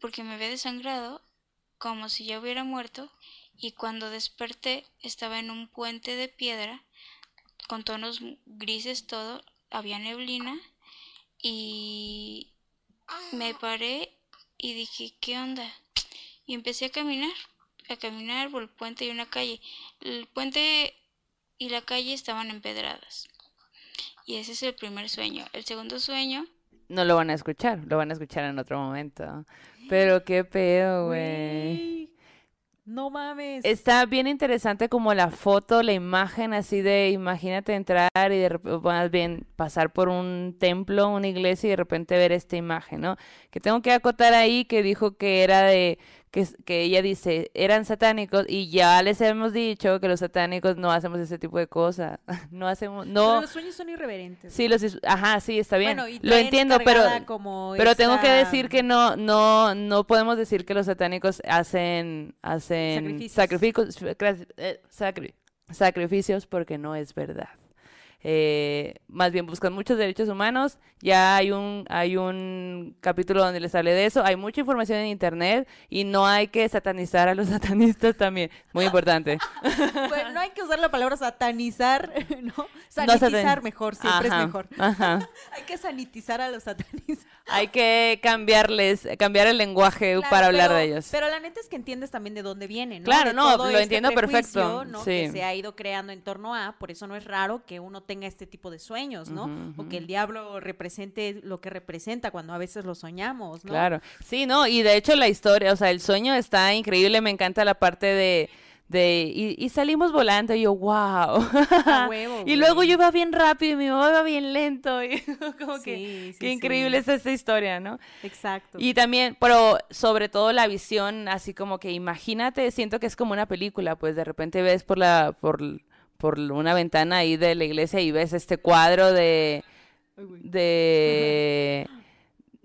porque me había desangrado como si ya hubiera muerto y cuando desperté estaba en un puente de piedra con tonos grises todo, había neblina y me paré y dije, ¿qué onda? Y empecé a caminar, a caminar por el puente y una calle. El puente y la calle estaban empedradas. Y ese es el primer sueño. El segundo sueño no lo van a escuchar, lo van a escuchar en otro momento. Pero qué pedo, güey. No mames. Está bien interesante como la foto, la imagen así de, imagínate entrar y de más bien pasar por un templo, una iglesia y de repente ver esta imagen, ¿no? Que tengo que acotar ahí que dijo que era de, que, que ella dice, eran satánicos y ya les hemos dicho que los satánicos no hacemos ese tipo de cosas, [LAUGHS] no hacemos, Pero no, los sueños son irreverentes. sí, los, ajá, sí, está bien, Bueno, y lo entiendo, pero... como Pero tengo que decir que no, no, no podemos decir que los satánicos hacen, hacen Sacrificios. eh, sacri- sacrificios porque no es verdad. Eh, más bien buscan muchos derechos humanos. Ya hay un, hay un capítulo donde les hablé de eso. Hay mucha información en internet y no hay que satanizar a los [LAUGHS] satanistas también. Muy importante. [LAUGHS] Bueno, no hay que usar la palabra satanizar, [LAUGHS] ¿no? Sanitizar mejor, siempre Ajá, es mejor. ajá. Hay que sanitizar a los satanistas. Hay que cambiarles, cambiar el lenguaje Claro, para hablar pero- de ellos. Pero la neta es que entiendes también de dónde viene, ¿no? Claro, De no, lo este entiendo perfecto, ¿no? Que sí. se ha ido creando en torno a, por eso no es raro que uno tenga este tipo de sueños, ¿no? O que el diablo represente lo que representa cuando a veces lo soñamos, ¿no? Claro, sí, no, y de hecho la historia, o sea, el sueño está increíble, me encanta la parte de, de, y, y salimos volando, y yo, wow. [LAUGHS] Huevo, y luego yo iba bien rápido y mi mamá iba bien lento, y [LAUGHS] como que, Sí, sí, qué sí. increíble es esta historia, ¿no? Exacto. Y también, pero sobre todo la visión, así como que imagínate, siento que es como una película, pues de repente ves por la, por, por una ventana ahí de la iglesia y ves este cuadro de, de,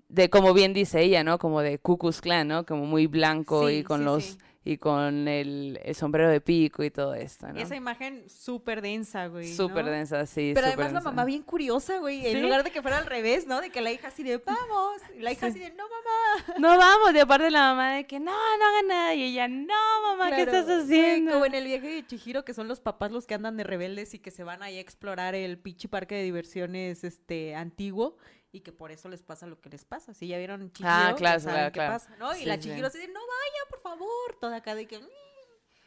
de como bien dice ella, ¿no? Como de Ku Klux Klan, ¿no? Como muy blanco Sí, y con sí, los, sí. Y con el, el sombrero de pico y todo esto, ¿no? Esa imagen súper densa, güey. Súper ¿no? densa, sí, Pero además la mamá bien curiosa, güey. En lugar de que fuera al revés, ¿no? De que la hija así de, vamos. Y la hija así de, no, mamá. [LAUGHS] No vamos, y aparte la mamá de que no, no haga nada, y ella, no, mamá, ¿qué estás güey, haciendo? como en el viaje de Chihiro, que son los papás los que andan de rebeldes y que se van ahí a explorar el pinche parque de diversiones este antiguo y que por eso les pasa lo que les pasa. Si ya vieron Chihiro, Ah, claro, saben claro, pasa, ¿no? Y Sí, la sí. Chihiro así de, no vaya, por favor. Toda acá de que... "Mm".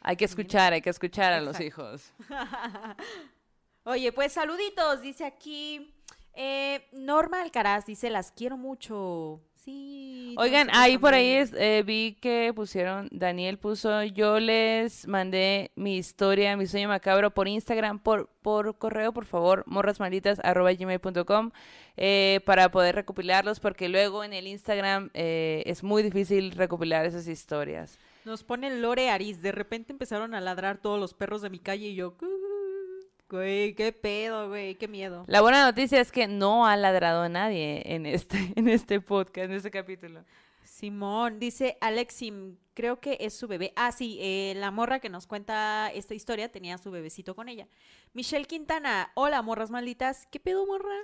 Hay que escuchar, hay que escuchar a los hijos. [LAUGHS] Oye, pues saluditos, dice aquí eh, Norma Alcaraz, dice, las quiero mucho. Sí. Oigan, ahí por ahí es, eh, vi que pusieron, Daniel puso, yo les mandé mi historia, mi sueño macabro por Instagram, por, por correo, por favor, morrasmalditas.gmail.com eh, para poder recopilarlos, porque luego en el Instagram eh, es muy difícil recopilar esas historias. Nos pone Lore Aris. De repente empezaron a ladrar todos los perros de mi calle y yo. "Uh, Güey, qué pedo, güey, qué miedo. La buena noticia es que no ha ladrado nadie en este, [LAUGHS] en este podcast, en este capítulo. Simón, dice Alexim, creo que es su bebé. Ah, sí, eh, la morra que nos cuenta esta historia tenía su bebecito con ella. Michelle Quintana, hola, morras malditas. ¿Qué pedo, morra?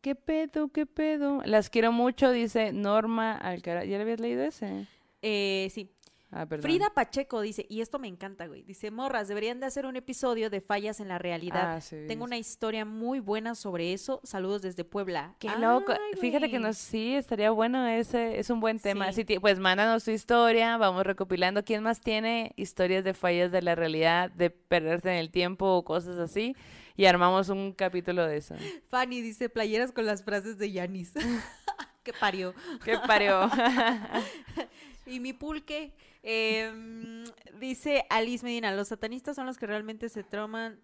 ¿Qué pedo, qué pedo? Las quiero mucho, dice Norma Alcaraz. ¿Ya le habías leído ese? Eh, sí. Ah, perdón. Frida Pacheco dice, y esto me encanta, güey. Dice, morras, deberían de hacer un episodio de fallas en la realidad. Ah, sí, Tengo sí. una historia muy buena sobre eso. Saludos desde Puebla. Qué loco. Ay, Fíjate que güey. nos sí estaría bueno ese, es un buen tema. Sí. Si pues mándanos tu historia, vamos recopilando quién más tiene historias de fallas de la realidad, de perderse en el tiempo o cosas así y armamos un capítulo de eso. Fanny dice, playeras con las frases de Yanis. [LAUGHS] que parió. Qué parió. [LAUGHS] Y mi pulque em, dice Alice Medina, los satanistas son los que realmente se trauman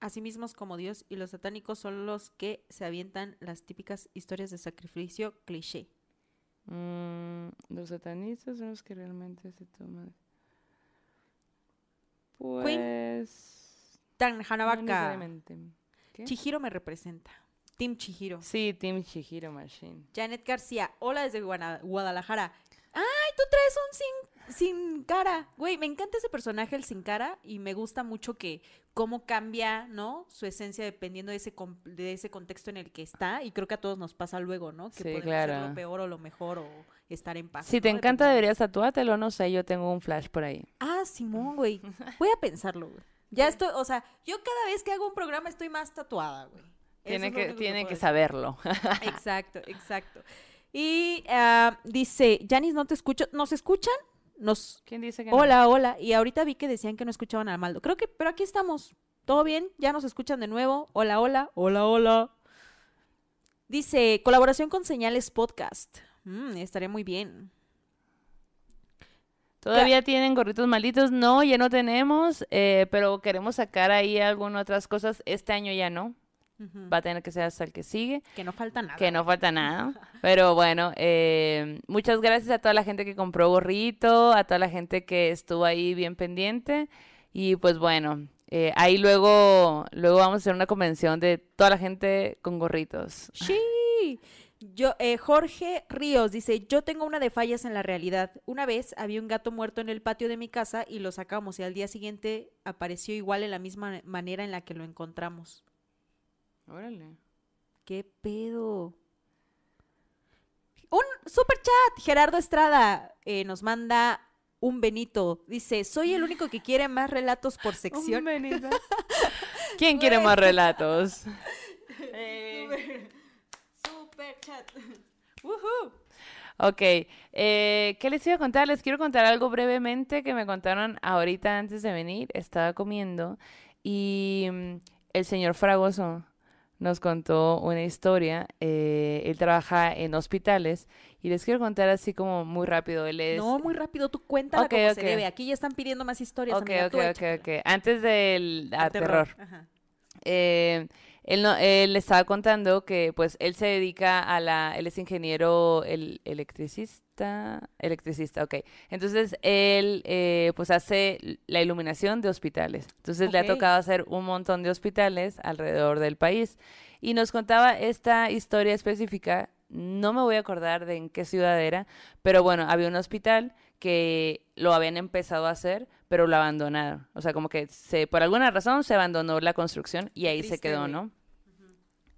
a sí mismos como Dios y los satánicos son los que se avientan las típicas historias de sacrificio cliché. Mm, los satanistas son los que realmente se toman. Pues Tan no Hanabaka. Chihiro me representa. Team Chihiro. Sí, Team Chihiro Machine. Janet García, hola desde Guadalajara. ¡Ay, tú traes un sin, cara! Güey, me encanta ese personaje, el sin cara, y me gusta mucho que cómo cambia, ¿no? Su esencia dependiendo de ese, de ese contexto en el que está, y creo que a todos nos pasa luego, ¿no? Que Sí, podemos claro. ser lo peor o lo mejor, o estar en paz. Si te encanta, deberías tatuártelo, no sé, yo tengo un flash por ahí. Ah, Simón, güey. [LAUGHS] Voy a pensarlo, güey. Ya estoy, o sea, yo cada vez que hago un programa estoy más tatuada, güey. Tiene que, tiene que decir. saberlo. Exacto, exacto. Y ah, dice, Janis, no te escucho. ¿Nos escuchan? Nos... ¿Quién dice que no? Hola, hola. Y ahorita vi que decían que no escuchaban a Maldo. Creo que, pero aquí estamos. ¿Todo bien? ¿Ya nos escuchan de nuevo? Hola, hola. Hola, hola. Dice, colaboración con Señales Podcast. Mm, estaría muy bien. ¿Todavía tienen gorritos malditos? No, ya no tenemos, eh, pero queremos sacar ahí algunas otras cosas. Este año ya no. Va a tener que ser hasta el que sigue. Que no falta nada. Que no falta nada. [LAUGHS] Pero bueno, eh, muchas gracias a toda la gente que compró gorrito, a toda la gente que estuvo ahí bien pendiente. Y pues bueno, eh, ahí luego, luego vamos a hacer una convención de toda la gente con gorritos. Sí. Yo, eh, Jorge Ríos dice, yo tengo una de fallas en la realidad. Una vez había un gato muerto en el patio de mi casa y lo sacamos y al día siguiente apareció igual en la misma manera en la que lo encontramos. Órale. ¿Qué pedo? Un super chat. Gerardo Estrada eh, nos manda un Benito. Dice, soy el único que quiere más relatos por [LAUGHS] sección. [LAUGHS] ¿Quién quiere más relatos? [LAUGHS] Super chat. Ok, eh, ¿qué les iba a contar? Les quiero contar algo brevemente que me contaron ahorita antes de venir. Estaba comiendo y mm, el señor Fragoso nos contó una historia. eh, él trabaja en hospitales y les quiero contar así como muy rápido. Él es... No, muy rápido, tú cuéntala Ok, como se debe. Aquí ya están pidiendo más historias. Ok, amiga, ok, ok. Antes del ah, terror. Ajá. Eh, él, no, él le estaba contando que pues él se dedica a la, él es ingeniero el, electricista, electricista, ok. Entonces él eh, pues hace la iluminación de hospitales. Entonces le ha tocado hacer un montón de hospitales alrededor del país. Y nos contaba esta historia específica, no me voy a acordar de en qué ciudad era, pero bueno, había un hospital que lo habían empezado a hacer, pero lo abandonaron. O sea, como que se, por alguna razón se abandonó la construcción y ahí se quedó. ¿no?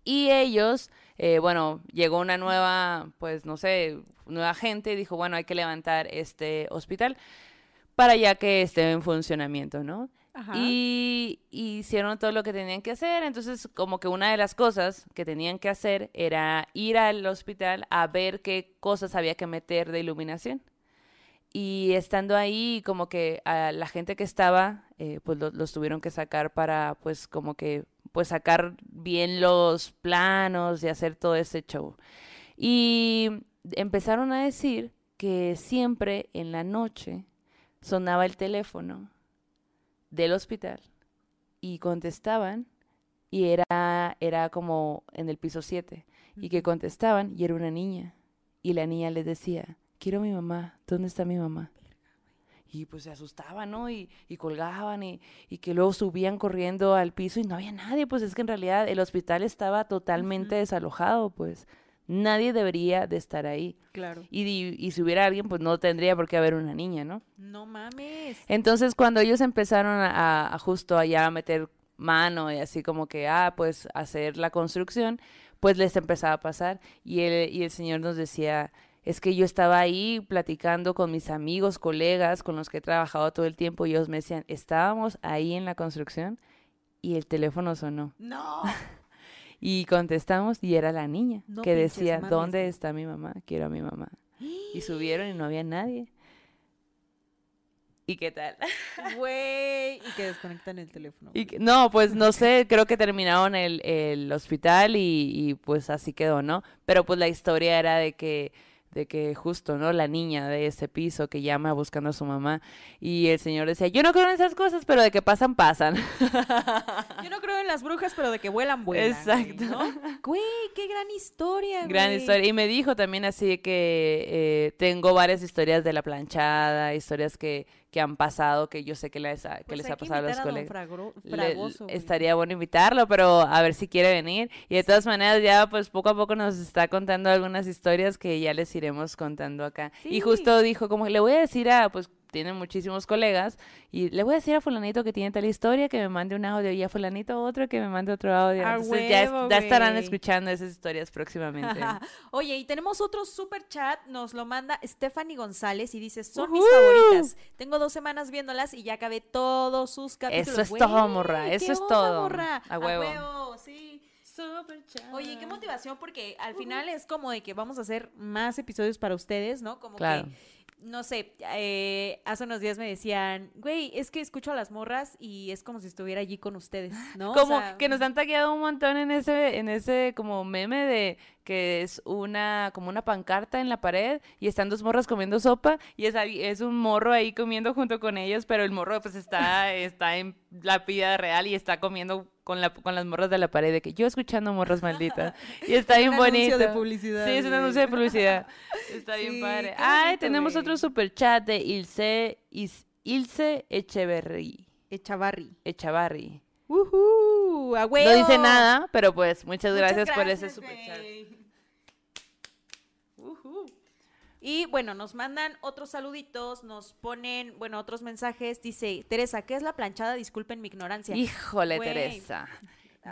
Y ellos, eh, bueno, llegó una nueva, pues no sé, nueva gente y dijo, bueno, hay que levantar este hospital para ya que esté en funcionamiento, ¿no? Ajá. Y, y hicieron todo lo que tenían que hacer. Entonces, como que una de las cosas que tenían que hacer era ir al hospital a ver qué cosas había que meter de iluminación. Y estando ahí, como que a la gente que estaba, eh, pues lo- los tuvieron que sacar para, pues, como que, pues sacar bien los planos y hacer todo ese show. Y empezaron a decir que siempre en la noche sonaba el teléfono del hospital y contestaban y era, era como en el piso 7 y que contestaban y era una niña y la niña les decía, quiero a mi mamá, ¿dónde está mi mamá? Y pues se asustaban, ¿no? Y, y colgaban y, y que luego subían corriendo al piso y no había nadie, pues es que en realidad el hospital estaba totalmente desalojado, pues nadie debería de estar ahí. Claro. Y, y, y si hubiera alguien, pues no tendría por qué haber una niña, ¿no? No mames. Entonces, cuando ellos empezaron a, a justo allá a meter mano y así como que, ah, pues hacer la construcción, pues les empezaba a pasar. Y el, y el Señor nos decía, es que yo estaba ahí platicando con mis amigos, colegas con los que he trabajado todo el tiempo y ellos me decían, estábamos ahí en la construcción y el teléfono sonó. No. [LAUGHS] Y contestamos y era la niña No que pinches decía, mames, ¿dónde está mi mamá? Quiero a mi mamá. [GASPS] Y subieron y no había nadie. ¿Y qué tal? [LAUGHS] Güey. Y que desconectan el teléfono. Y que- no, pues no sé, creo que terminaron el, el hospital y, y, pues así quedó, ¿no? Pero pues la historia era de que, de que justo, ¿no? La niña de ese piso que llama buscando a su mamá y el señor decía, yo no creo en esas cosas, pero de que pasan, pasan. [LAUGHS] Yo no creo en las brujas, pero de que vuelan, vuelan. güey, Exacto. ¿no? Güey, qué gran historia, Gran güey. historia. Y me dijo también así que eh, tengo varias historias de la planchada, historias que, que han pasado, que yo sé que les ha, que Pues les hay ha pasado a los colegas. Le- estaría bueno invitarlo, pero a ver si quiere venir. Y de todas maneras, ya pues poco a poco nos está contando algunas historias que ya les iremos contando acá. Y justo dijo, como le voy a decir a, pues tiene muchísimos colegas, y le voy a decir a fulanito que tiene tal historia, que me mande un audio, y a fulanito otro, que me mande otro audio. A Entonces ya, es- huevo, ya estarán escuchando esas historias próximamente. [LAUGHS] Oye, y tenemos otro super chat, nos lo manda Stephanie González y dice, son mis favoritas. Tengo dos semanas viéndolas y ya acabé todos sus capítulos. Eso es Güey, todo, morra, ¿qué eso es todo. morra? A huevo. sí. Super chat. Oye, qué motivación, porque al final es como de que vamos a hacer más episodios para ustedes, ¿no? Como Claro. que, no sé, eh, hace unos días me decían, güey, es que escucho a las morras y es como si estuviera allí con ustedes, ¿no? O Como sea, que nos han tagueado un montón en ese, en ese como meme de que es una, como una pancarta en la pared y están dos morras comiendo sopa y es, ahí- es un morro ahí comiendo junto con ellos, pero el morro pues está, está en la vida real y está comiendo con, la, con las morras de la pared de que yo escuchando morras malditas [LAUGHS] y está bien un bonito. anuncio de publicidad, Sí, es un anuncio de publicidad. [LAUGHS] Está Sí, bien padre. Ay, tenemos otro super chat de Ilse, Ilse Echeverry. Echavarri. Echavarri. ¡A huevo! No dice nada, pero pues muchas Muchas gracias, por ese super chat. güey. Y bueno, nos mandan otros saluditos, nos ponen, bueno, otros mensajes. Dice, Teresa, ¿qué es la planchada? Disculpen mi ignorancia. Híjole. Teresa.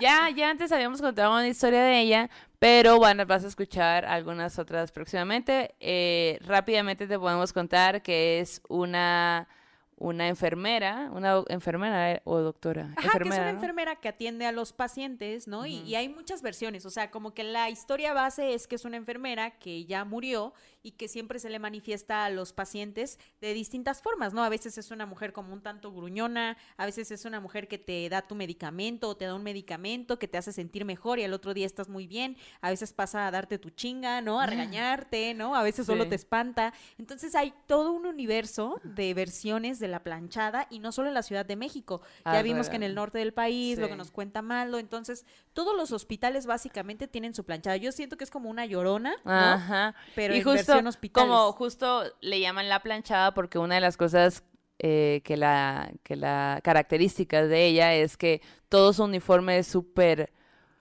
Ya, ya antes habíamos contado una historia de ella, pero van, a- vas a escuchar algunas otras próximamente. Eh, rápidamente te podemos contar que es una, una enfermera, una enfermera eh, o doctora. Ajá, que es una enfermera que atiende a los pacientes, ¿no? y, y hay muchas versiones, o sea, como que la historia base es que es una enfermera que ya murió y que siempre se le manifiesta a los pacientes de distintas formas, ¿no? A veces es una mujer como un tanto gruñona, a veces es una mujer que te da tu medicamento o te da un medicamento que te hace sentir mejor y al otro día estás muy bien, a veces pasa a darte tu chinga, ¿no? A regañarte, ¿no? A veces solo te espanta. Entonces hay todo un universo de versiones de la planchada y no solo en la Ciudad de México. Ya vimos que en el norte del país, lo que nos cuenta Maldo, entonces todos los hospitales básicamente tienen su planchada. Yo siento que es como una llorona, ¿no? Ajá. Pero y justo, hospitales. como justo le llaman la planchada porque una de las cosas eh, que la que la características de ella es que todo su uniforme es súper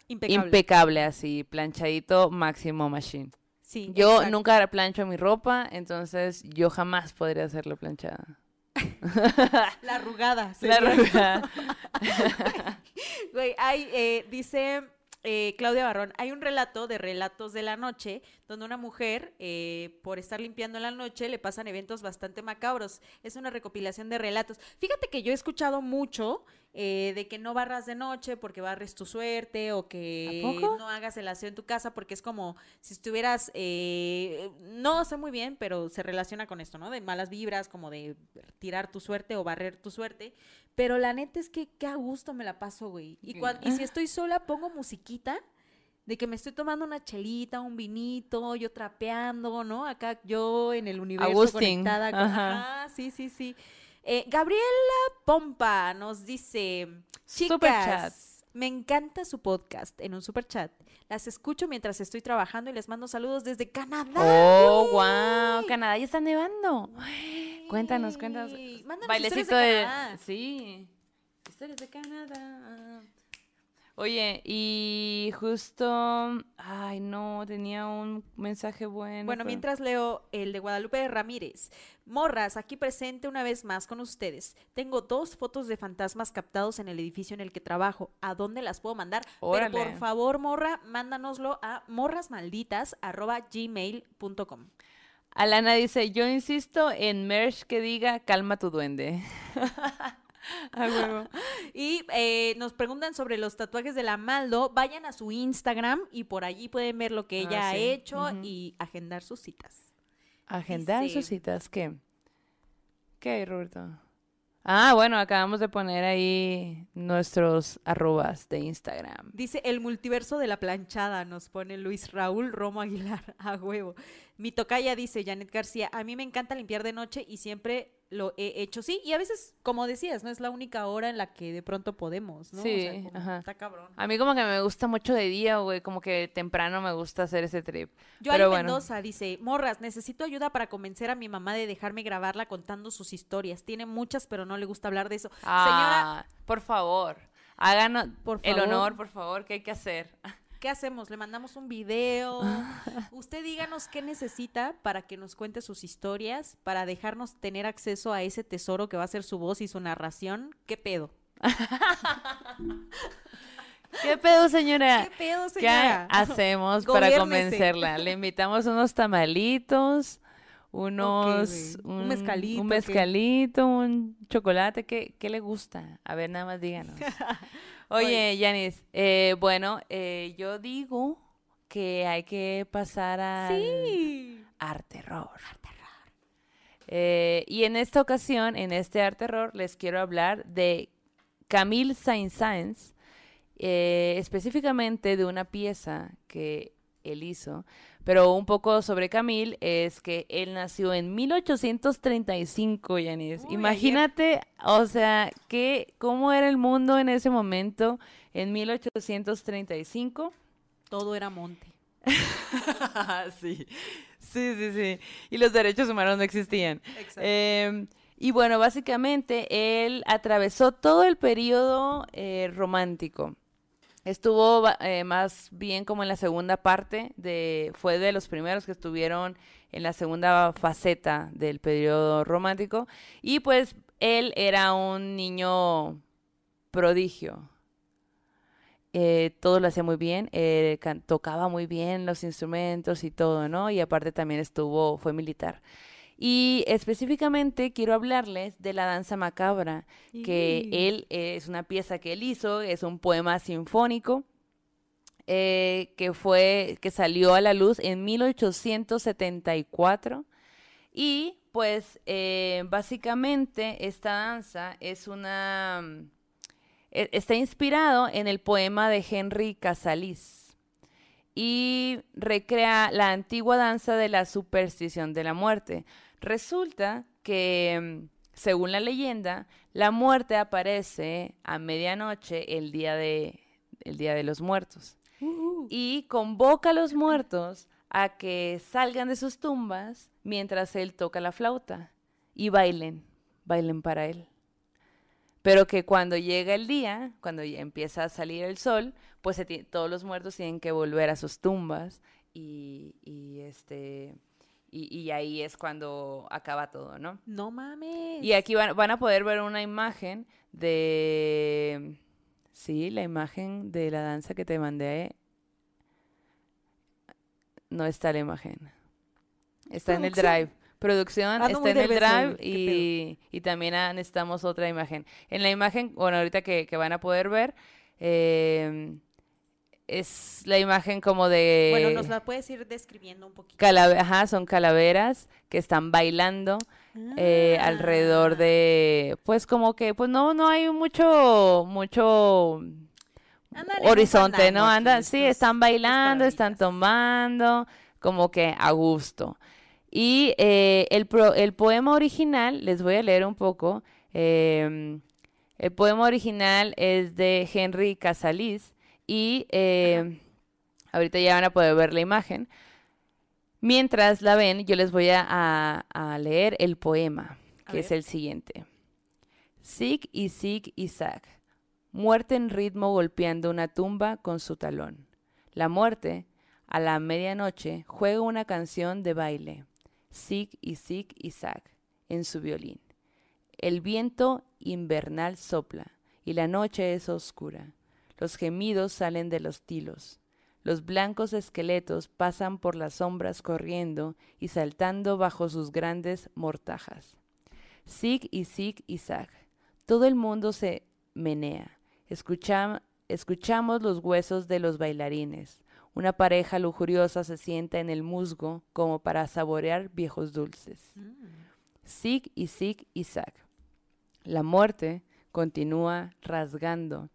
Impecable. impecable así, planchadito, máximo machine. sí, Yo exacto. nunca plancho mi ropa, entonces yo jamás podría hacerlo planchada. La arrugada. La verdad. [LAUGHS] Güey, hay, eh, dice eh, Claudia Barrón, hay un relato de relatos de la noche donde una mujer, eh, por estar limpiando en la noche, le pasan eventos bastante macabros. Es una recopilación de relatos. Fíjate que yo he escuchado mucho eh, de que no barras de noche porque barres tu suerte o que no hagas el aseo en tu casa porque es como si estuvieras, eh, no sé muy bien, pero se relaciona con esto, ¿no? De malas vibras, como de tirar tu suerte o barrer tu suerte. Pero la neta es que qué a gusto me la paso, güey. Y, cuan- y si estoy sola, pongo musiquita de que me estoy tomando una chelita, un vinito, yo trapeando, ¿no? Acá yo en el universo Agustín, conectada. Con... ajá. Ajá, sí, sí, sí. Eh, Gabriela Pompa nos dice, chicas, me encanta su podcast en un super chat. Las escucho mientras estoy trabajando y les mando saludos desde Canadá. Oh, wow, Canadá ya está nevando. Cuéntanos, cuéntanos. Mándanos Bailecito de de... Canadá. Sí. Historias de Canadá. Oye, y justo... Ay, no, tenía un mensaje bueno. Bueno, pero- mientras leo el de Guadalupe Ramírez. Morras, aquí presente una vez más con ustedes. Tengo dos fotos de fantasmas captados en el edificio en el que trabajo. ¿A dónde las puedo mandar? Pero por favor, morra, mándanoslo a morrasmalditas.gmail.com. Alana dice, yo insisto en merch que diga, calma tu duende. [LAUGHS] [LAUGHS] A huevo. Y eh, nos preguntan sobre los tatuajes de la Maldo. Vayan a su Instagram y por allí pueden ver lo que ella Ah, ha sí. hecho y agendar sus citas. Agendar Dice- sus citas, ¿qué? ¿Qué hay, Roberto? Ah, bueno, acabamos de poner ahí nuestros arrobas de Instagram. Dice el multiverso de la planchada, nos pone Luis Raúl Romo Aguilar, [LAUGHS] a huevo. Mi tocaya dice Janet García, a mí me encanta limpiar de noche y siempre lo he hecho, sí, y a veces, como decías, no es la única hora en la que de pronto podemos, ¿no? O sea, Sí, como ajá. Está cabrón. A mí como que me gusta mucho de día, güey, como que temprano me gusta hacer ese trip. Joali Pero bueno. Mendoza dice, Morras, necesito ayuda para convencer a mi mamá de dejarme grabarla contando sus historias. Tiene muchas, pero no le gusta hablar de eso. Señora, Ah, por favor, háganos Por el honor, por favor, ¿qué hay que hacer? ¿Qué hacemos? ¿Le mandamos un video? [LAUGHS] Usted díganos qué necesita para que nos cuente sus historias, para dejarnos tener acceso a ese tesoro que va a ser su voz y su narración. ¿Qué pedo? [LAUGHS] ¿Qué pedo, señora? ¿Qué pedo, ¿Qué señora? hacemos [LAUGHS] para convencerla? Le invitamos unos tamalitos, unos... güey. Un mezcalito, Un ¿qué? mezcalito, un chocolate. ¿Qué, ¿Qué le gusta? A ver, nada más díganos. Oye, Yanis, eh, bueno, eh, yo digo que hay que pasar al Sí. arte terror. Eh, y en esta ocasión, en este arte terror, les quiero hablar de Camille Saint-Saëns, eh, específicamente de una pieza que él hizo. Pero un poco sobre Camille es que él nació en 1835, Yanis. Uy, Imagínate, o sea, que, cómo era el mundo en ese momento, en 1835. Todo era monte. [LAUGHS] sí, sí, sí, sí. Y los derechos humanos no existían. Eh, y bueno, básicamente él atravesó todo el periodo eh, romántico. Estuvo eh, más bien como en la segunda parte de, fue de los primeros que estuvieron en la segunda faceta del periodo romántico. Y pues él era un niño prodigio. Eh, todo lo hacía muy bien, eh, tocaba muy bien los instrumentos y todo, ¿no? Y aparte también estuvo, fue militar. Y específicamente quiero hablarles de la danza macabra, que él eh, es una pieza que él hizo, es un poema sinfónico eh, que fue, que salió a la luz en 1874 y pues eh, básicamente esta danza es una mm, e- está inspirado en el poema de Henry Casalis y recrea la antigua danza de la superstición de la muerte. Resulta que, mm, según la leyenda, la muerte aparece a medianoche el día de, el día de los muertos Uh, y convoca a los muertos a que salgan de sus tumbas mientras él toca la flauta y bailen, bailen para él. Pero que cuando llega el día, cuando ya empieza a salir el sol, pues todos los muertos tienen que volver a sus tumbas y, y, este y, y ahí es cuando acaba todo, ¿no? no mames. Y aquí van, van a poder ver una imagen de... Sí, la imagen de la danza que te mandé. No está la imagen. Está en el drive. Producción está en el drive ¿qué y, y también ah, necesitamos otra imagen. En la imagen, bueno, ahorita que, que van a poder ver, eh, es la imagen como de... Bueno, nos la puedes ir describiendo un poquito. ajá, son calaveras que están bailando eh, alrededor Ah. de, pues como que, pues no, no hay mucho, mucho horizonte, ¿no? Andan, sí, están bailando, están tomando, como que a gusto. Y eh, el, pro- el poema original, les voy a leer un poco, em, el poema original es de Henry Casalis y eh, ahorita ya van a poder ver la imagen. Mientras la ven, yo les voy a, a- a leer el poema, que es el siguiente. Sig y sig y zag. Muerte en ritmo golpeando una tumba con su talón. La muerte, a la medianoche, juega una canción de baile. Sig y sig y zag, en su violín. El viento invernal sopla y la noche es oscura. Los gemidos salen de los tilos. Los blancos esqueletos pasan por las sombras corriendo y saltando bajo sus grandes mortajas. Sig y sig y zag. Todo el mundo se menea. Escucham- escuchamos los huesos de los bailarines. Una pareja lujuriosa se sienta en el musgo como para saborear viejos dulces. Sig y sig y zag. La muerte continúa rasgando,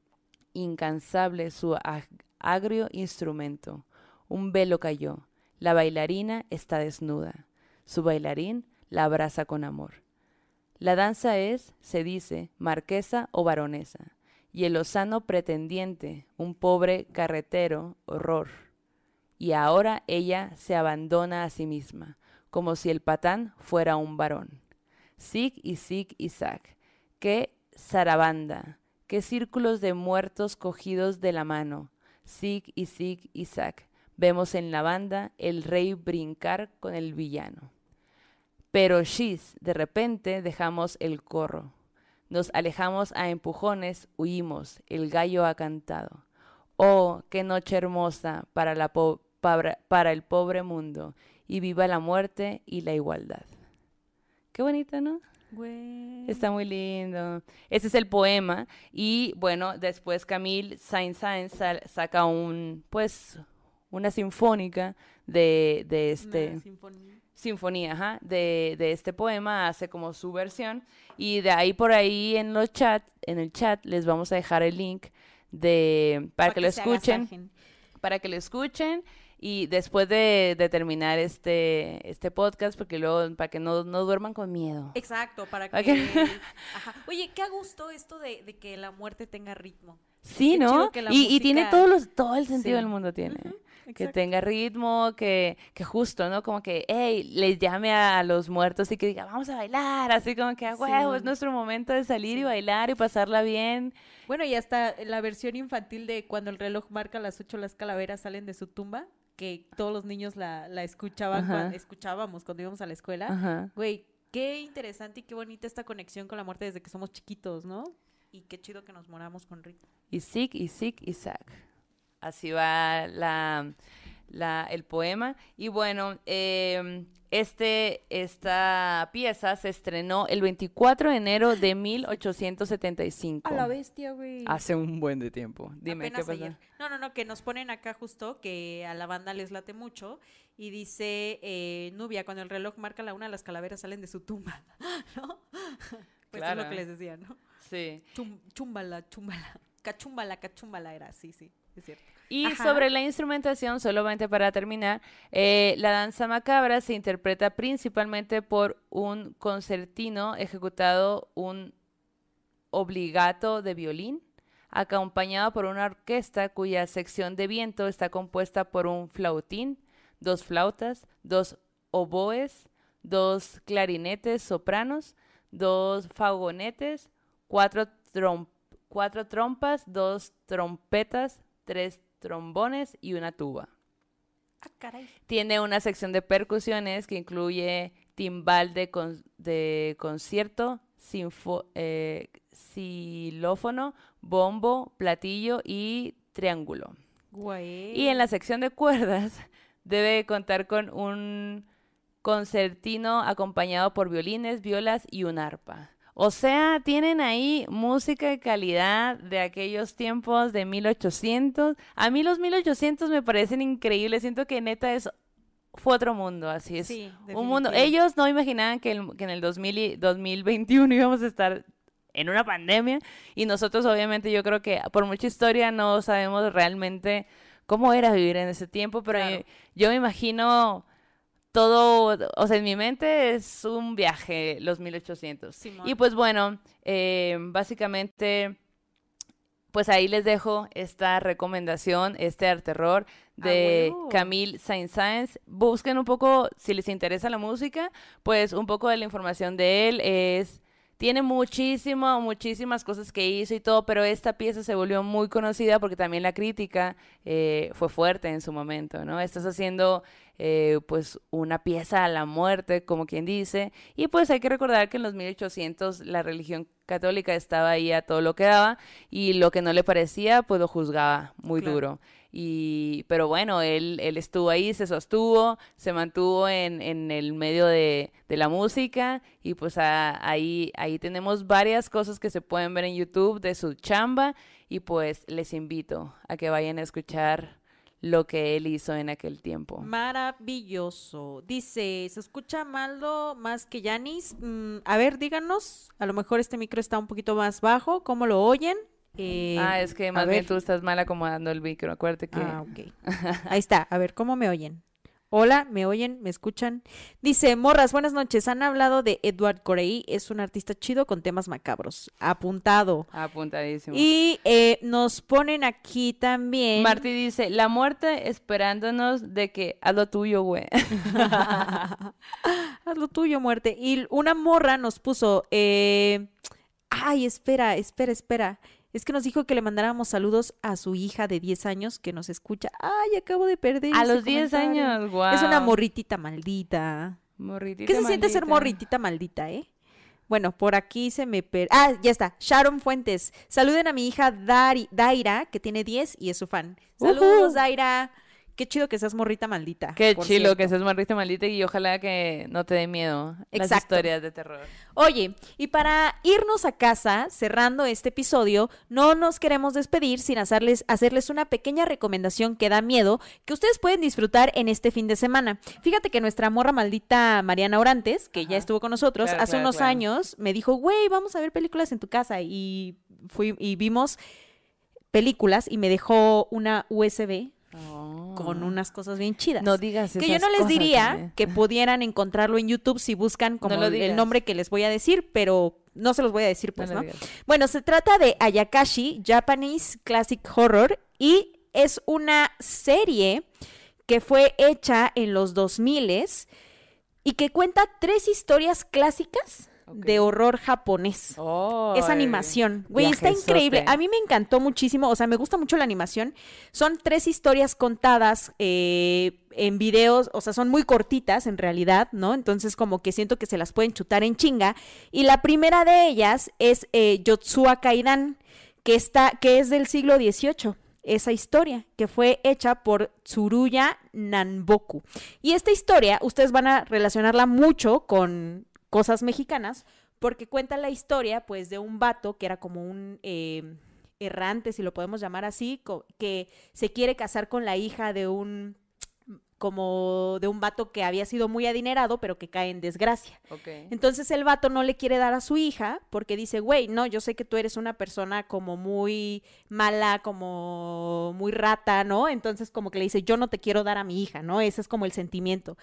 incansable su ag- agrio instrumento. Un velo cayó. La bailarina está desnuda. Su bailarín la abraza con amor. La danza es, se dice, marquesa o baronesa, y el lozano pretendiente, un pobre carretero, horror. Y ahora ella se abandona a sí misma, como si el patán fuera un varón. Sig y sig y zag. Qué zarabanda, qué círculos de muertos cogidos de la mano. Sig y sig y zag. Vemos en la banda el rey brincar con el villano. Pero shiz, de repente dejamos el corro. Nos alejamos a empujones, huimos, el gallo ha cantado. Oh, qué noche hermosa para, para, para el pobre mundo, y viva la muerte y la igualdad. Qué bonito, ¿no? Güey. Está muy lindo. Ese es el poema. Y bueno, después Camille Saint-Saëns saca un, pues, una sinfónica de, de este... Una sinfonía. sinfonía, ajá, de, de este poema, hace como su versión y de ahí por ahí en los chat, en el chat les vamos a dejar el link de para, que, lo se escuchen, para que lo escuchen y después de, de terminar este este podcast porque luego para que no, no duerman con miedo. Exacto, para que... [LAUGHS] Ajá. Oye, qué a gusto esto de, de que la muerte tenga ritmo. Sí, qué ¿no? Y, tiene todos los todo el sentido Sí. del mundo tiene. que tenga ritmo, que, que justo, ¿no? Como que, hey, les llame a los muertos y que diga, vamos a bailar, así como que, a huevo, es nuestro momento de salir y bailar y pasarla bien. Bueno, y hasta la versión infantil de cuando el reloj marca las ocho, las calaveras salen de su tumba, que todos los niños la, la escuchaban, cuando, escuchábamos cuando íbamos a la escuela. Ajá. Güey, qué interesante y qué bonita esta conexión con la muerte desde que somos chiquitos, ¿no? Y qué chido que nos moramos con ritmo. Y sic, y sic, y sac. Así va la, la- el poema. Y bueno, em, este, esta pieza se estrenó el 24 de enero de [LAUGHS] 1875. A la bestia, güey. Hace un buen de tiempo. Dime, Apenas ¿qué pasó? ayer. No, no, no, que nos ponen acá justo que a la banda les late mucho y dice eh, Nubia, cuando el reloj marca la una, las calaveras salen de su tumba, [LAUGHS] ¿no? Pues es Claro. lo que les decía, ¿no? Sí. Chum, chúmbala, chúmbala, cachúmbala, cachúmbala era, sí, sí, es cierto. Y Ajá. sobre la instrumentación, solamente para terminar, eh, la danza macabra se interpreta principalmente por un concertino ejecutado un obligato de violín, acompañado por una orquesta cuya sección de viento está compuesta por un flautín, dos flautas, dos oboes, dos clarinetes sopranos, dos faugonetes, cuatro, trom- cuatro trompas, dos trompetas, tres trombones y una tuba. Ah, caray. Tiene una sección de percusiones que incluye timbal de, con- de concierto, sinfo- eh, xilófono, bombo, platillo y triángulo. Y en la sección de cuerdas [LAUGHS] debe contar con un concertino acompañado por violines, violas y un arpa. O sea, tienen ahí música de calidad de aquellos tiempos de 1800. A mí los 1800 me parecen increíbles. Siento que neta es fue otro mundo, así es. Sí, un mundo. Ellos no imaginaban que, el- que en el 2000 y- 2021 íbamos a estar en una pandemia y nosotros obviamente yo creo que por mucha historia no sabemos realmente cómo era vivir en ese tiempo, pero Claro. yo, yo me imagino todo, o sea, en mi mente es un viaje los 1800. Simón. Y pues bueno, eh, básicamente, pues ahí les dejo esta recomendación, este arte terror de huevo. Camille Saint-Saëns. Busquen un poco, si les interesa la música, pues un poco de la información de él es... Tiene muchísimo, muchísimas cosas que hizo y todo, pero esta pieza se volvió muy conocida porque también la crítica eh, fue fuerte en su momento, ¿no? Estás haciendo eh, pues una pieza a la muerte, como quien dice, y pues hay que recordar que en los 1800 la religión católica estaba ahí a todo lo que daba y lo que no le parecía pues lo juzgaba muy Claro. duro. Y, pero bueno, él, él estuvo ahí, se sostuvo, se mantuvo en, en el medio de, de la música y pues a- ahí, ahí tenemos varias cosas que se pueden ver en YouTube de su chamba y pues les invito a que vayan a escuchar lo que él hizo en aquel tiempo. Maravilloso. Dice, ¿se escucha Maldo más que Yanis? Mm, a ver, díganos. A lo mejor este micro está un poquito más bajo. ¿Cómo lo oyen? Eh, ah, es que más bien ver. tú estás mal acomodando el micro, acuérdate que... Ah, ok. [LAUGHS] Ahí está. A ver, ¿cómo me oyen? Hola, ¿me oyen? ¿Me escuchan? Dice, morras, buenas noches. Han hablado de Edward Corey. Es un artista chido con temas macabros. Apuntado. Apuntadísimo. Y eh, nos ponen aquí también... Marty dice, la muerte esperándonos de que haz lo tuyo, güey. [LAUGHS] [LAUGHS] Haz lo tuyo, muerte. Y una morra nos puso, eh, ay, espera, espera, espera. Es que nos dijo que le mandáramos saludos a su hija de 10 años que nos escucha. Ay, acabo de perder. A los 10 comentario. años, wow. Es una morritita maldita. Morritita ¿Qué se siente ser maldita. morritita maldita, eh? Bueno, por aquí se me per... Ah, ya está. Sharon Fuentes. Saluden a mi hija Dari- Daira, que tiene 10 y es su fan. Saludos. Daira. Qué chido que seas morrita maldita. Qué cierto. que seas morrita maldita y ojalá que no te dé miedo las Exacto. historias de terror. Oye, y para irnos a casa, cerrando este episodio, no nos queremos despedir sin hacerles, hacerles una pequeña recomendación que da miedo, que ustedes pueden disfrutar en este fin de semana. Fíjate que nuestra morra maldita Mariana Orantes, que ya estuvo con nosotros, Claro, hace claro, unos claro. años me dijo, güey, vamos a ver películas en tu casa. Y, fui, y vimos películas y me dejó una USB con unas cosas bien chidas. Oh. No digas Que yo no les diría también. que pudieran encontrarlo en YouTube si buscan como el- nombre que les voy a decir, pero no se los voy a decir, pues, No ¿no? Bueno, se trata de Ayakashi, Japanese Classic Horror, y es una serie que fue hecha en los 2000 y que cuenta tres historias clásicas De horror japonés. Es Ay, animación. Güey, está increíble. A mí me encantó muchísimo. O sea, me gusta mucho la animación. Son tres historias contadas eh, en videos. O sea, son muy cortitas en realidad, ¿no? Entonces, como que siento que se las pueden chutar en chinga. Y la primera de ellas es eh, Yotsua Kaidan, que, está, que es del siglo XVIII. Esa historia que fue hecha por Tsuruya Nanboku. Y esta historia, ustedes van a relacionarla mucho con cosas mexicanas, porque cuenta la historia, pues, de un vato que era como un eh, errante, si lo podemos llamar así, que se quiere casar con la hija de un como de un vato que había sido muy adinerado, pero que cae en desgracia. Entonces el vato no le quiere dar a su hija porque dice, güey, no, yo sé que tú eres una persona como muy mala, como muy rata, ¿no? Entonces como que le dice, yo no te quiero dar a mi hija, ¿no? Ese es como el sentimiento.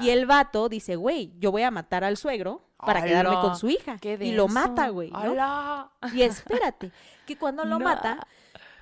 Y el vato dice, güey, yo voy a matar al suegro para quedarme con su hija. Qué Y lo mata, güey, ¿no? Y espérate, que cuando lo [LAUGHS] No. mata,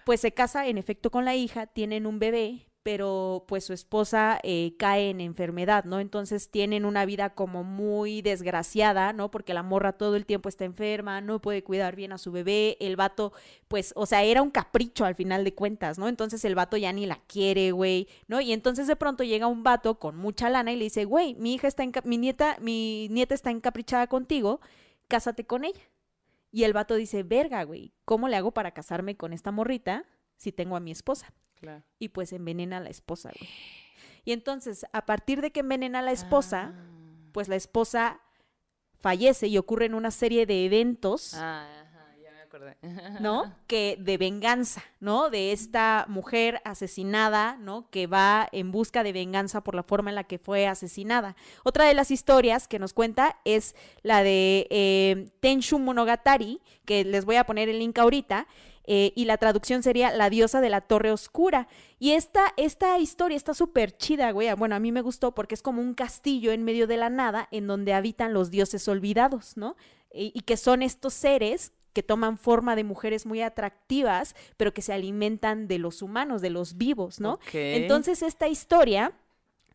pues se casa en efecto con la hija, tienen un bebé, pero pues su esposa eh, cae en enfermedad, ¿no? Entonces tienen una vida como muy desgraciada, ¿no? Porque la morra todo el tiempo está enferma, no puede cuidar bien a su bebé, el vato, pues, o sea, era un capricho al final de cuentas, ¿no? Entonces el vato ya ni la quiere, güey, ¿no? Y entonces de pronto llega un vato con mucha lana y le dice, güey, mi hija está, mi nieta, mi nieta está encaprichada contigo, cásate con ella. Y el vato dice, verga, güey, ¿cómo le hago para casarme con esta morrita si tengo a mi esposa? Claro. Y pues envenena a la esposa, güey. Y entonces, a partir de que envenena a la esposa, Ah. pues la esposa fallece y ocurren una serie de eventos, Ah, ajá, ya me acordé. [LAUGHS] ¿no? Que de venganza, ¿no? De esta mujer asesinada, ¿no? Que va en busca de venganza por la forma en la que fue asesinada. Otra de las historias que nos cuenta es la de eh, Tenshu Monogatari, que les voy a poner el link ahorita. Eh, y la traducción sería La diosa de la torre oscura. Y esta, esta historia está súper chida, güey. Bueno, a mí me gustó porque es como un castillo en medio de la nada en donde habitan los dioses olvidados, ¿no? y, y que son estos seres que toman forma de mujeres muy atractivas, pero que se alimentan de los humanos, de los vivos, ¿no? Entonces esta historia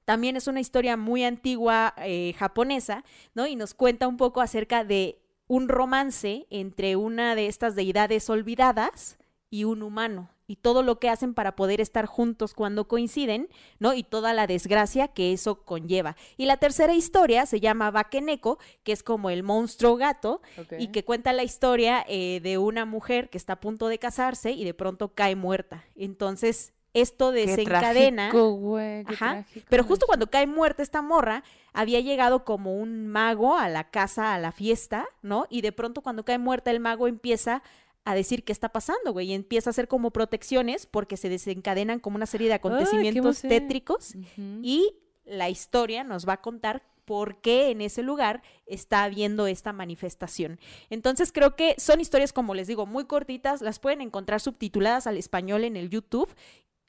también es una historia muy antigua eh, japonesa, ¿no? Y nos cuenta un poco acerca de un romance entre una de estas deidades olvidadas y un humano y todo lo que hacen para poder estar juntos cuando coinciden, ¿no? Y toda la desgracia que eso conlleva. Y la tercera historia se llama Bakeneko, que es como el monstruo gato, y que cuenta la historia eh, de una mujer que está a punto de casarse y de pronto cae muerta. Entonces, esto Qué desencadena. trágico, güey, qué Ajá, trágico, Pero justo cuando cae muerta esta morra, había llegado como un mago a la casa, a la fiesta, ¿no? Y de pronto cuando cae muerta el mago empieza a decir qué está pasando, güey, y empieza a hacer como protecciones porque se desencadenan como una serie de acontecimientos tétricos y la historia nos va a contar por qué en ese lugar está habiendo esta manifestación. Entonces creo que son historias, como les digo, muy cortitas, las pueden encontrar subtituladas al español en el YouTube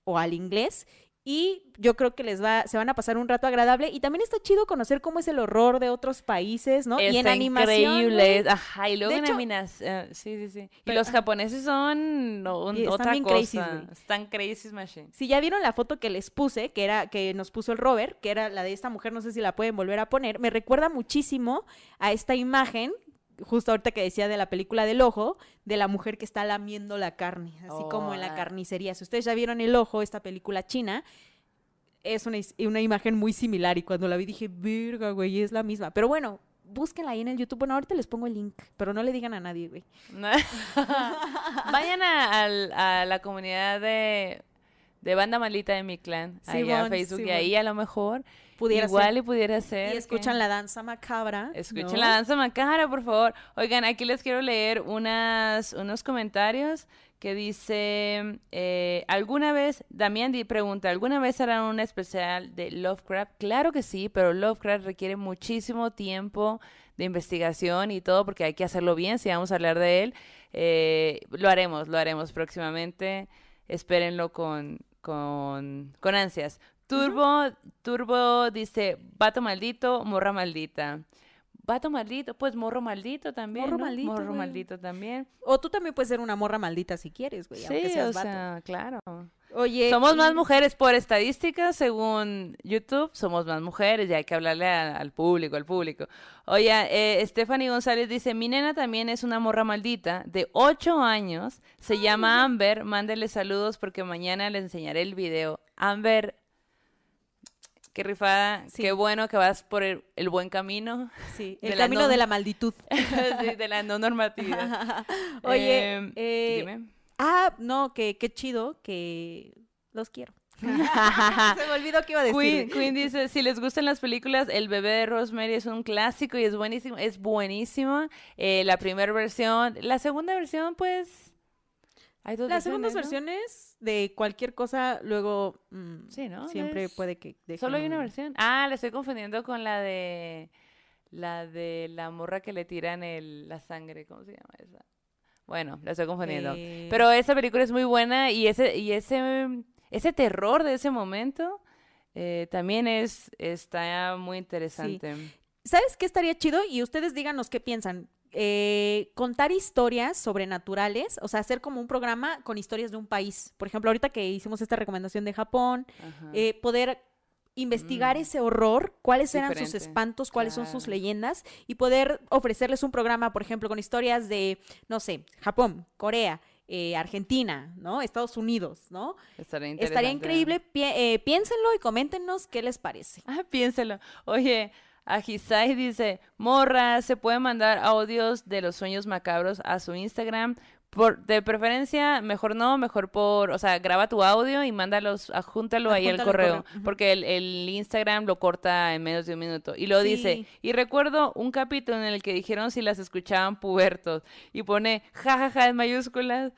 o al inglés. Y yo creo que les va, se van a pasar un rato agradable. Y también está chido conocer cómo es el horror de otros países, ¿no? y en animación. Ajá, y luego De en hecho- sí, sí, sí. Y los japoneses son no, un- están otra bien cosa. crazy. Están crazy machine. Si ya vieron la foto que les puse, que era que nos puso el Robert, que era la de esta mujer, no sé si la pueden volver a poner, me recuerda muchísimo a esta imagen, justo ahorita que decía de la película del ojo, de la mujer que está lamiendo la carne, así como en la carnicería. Si ustedes ya vieron el ojo, esta película china, es una, imagen muy similar y cuando la vi dije, verga, güey, es la misma. Pero bueno, búsquenla ahí en el YouTube. Bueno, ahorita les pongo el link, pero no le digan a nadie, güey. [LAUGHS] Vayan a, a la comunidad de, de banda malita de mi clan, allá en Facebook, y ahí a lo mejor Pudiera igual ser. y pudiera ser. Y que- escuchan la danza macabra. Escuchen ¿no? la danza macabra, por favor. Oigan, aquí les quiero leer unas, unos comentarios que dice, eh, ¿alguna vez, Damián pregunta, ¿alguna vez harán un especial de Lovecraft? Claro que sí, pero Lovecraft requiere muchísimo tiempo de investigación y todo porque hay que hacerlo bien si vamos a hablar de él. Eh, lo haremos, lo haremos próximamente. Espérenlo con, con, con ansias. Turbo, Turbo dice, vato maldito, morra maldita. Vato maldito, pues morro maldito también. Morro ¿no? maldito, Morro güey. maldito también. O tú también puedes ser una morra maldita si quieres, güey, aunque Sí, seas o vato. sea, claro. Oye, Somos y- más mujeres por estadísticas, según YouTube, somos más mujeres y hay que hablarle a- al público, al público. Oye, eh, Stephanie González dice, mi nena también es una morra maldita de 8 años, se llama Amber, mándele saludos porque mañana le enseñaré el video. Amber, qué rifada, Sí. qué bueno que vas por el, el buen camino, Sí, el camino no- de la malditud. [LAUGHS] Sí, de la no normatividad. [LAUGHS] Oye, Em, eh, dime. Ah, no, que qué chido, que los quiero. [LAUGHS] Se me olvidó que iba a decir. Queen, Queen dice, si les gustan las películas, El bebé de Rosemary es un clásico y es buenísimo, es buenísima. Eh, la primera versión, la segunda versión, pues, hay dos Las segundas versiones, ¿no? versiones de cualquier cosa, luego mm, Sí, ¿no? siempre Es- puede que dejen Solo hay una un- versión. Ah, la estoy confundiendo con la de la de la morra que le tiran el, la sangre, ¿cómo se llama esa? Bueno, la estoy confundiendo. Eh, Pero esa película es muy buena y ese, y ese, ese terror de ese momento eh, también es, está muy interesante. ¿Sabes qué estaría chido? Y ustedes díganos qué piensan. Eh, contar historias sobrenaturales, o sea, hacer como un programa con historias de un país. Por ejemplo, ahorita que hicimos esta recomendación de Japón, eh, poder investigar Mm. ese horror, cuáles eran sus espantos, cuáles son sus leyendas y poder ofrecerles un programa, por ejemplo, con historias de, no sé, Japón, Corea, eh, Argentina, ¿no? Estados Unidos, ¿no? Estaría Estaría increíble. Pi- eh, piénsenlo y coméntenos qué les parece. Ah, piénselo. Oye, Ajisai dice, morra, se puede mandar audios de los sueños macabros a su Instagram. Por, de preferencia, mejor no, mejor por, o sea, graba tu audio y mándalos, adjúntalo ahí al correo, porque el, el Instagram lo corta en menos de un minuto. Y lo dice, y recuerdo un capítulo en el que dijeron si las escuchaban pubertos, y pone jajaja en mayúsculas.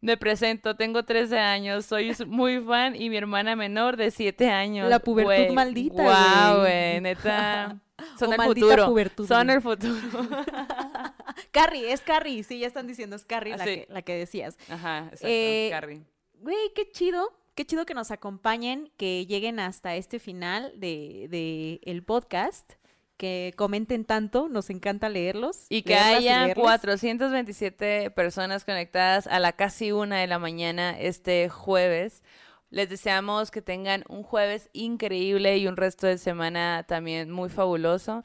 Me presento, tengo 13 años, soy muy fan y mi hermana menor de 7 años. La pubertud Güey, maldita, Guau, güey. neta. [LAUGHS] Son O el futuro. pubertud, Son el futuro. [LAUGHS] Carrie, es Carrie, sí, ya están diciendo, es Carrie Ah, la, sí. que, la que decías. Ajá, exacto, Eh, Carrie. Güey, qué chido, qué chido que nos acompañen, que lleguen hasta este final de, de el podcast, que comenten tanto, nos encanta leerlos. Y que haya leerles. 427 personas conectadas a la casi una de la mañana este jueves. Les deseamos que tengan un jueves increíble y un resto de semana también muy fabuloso.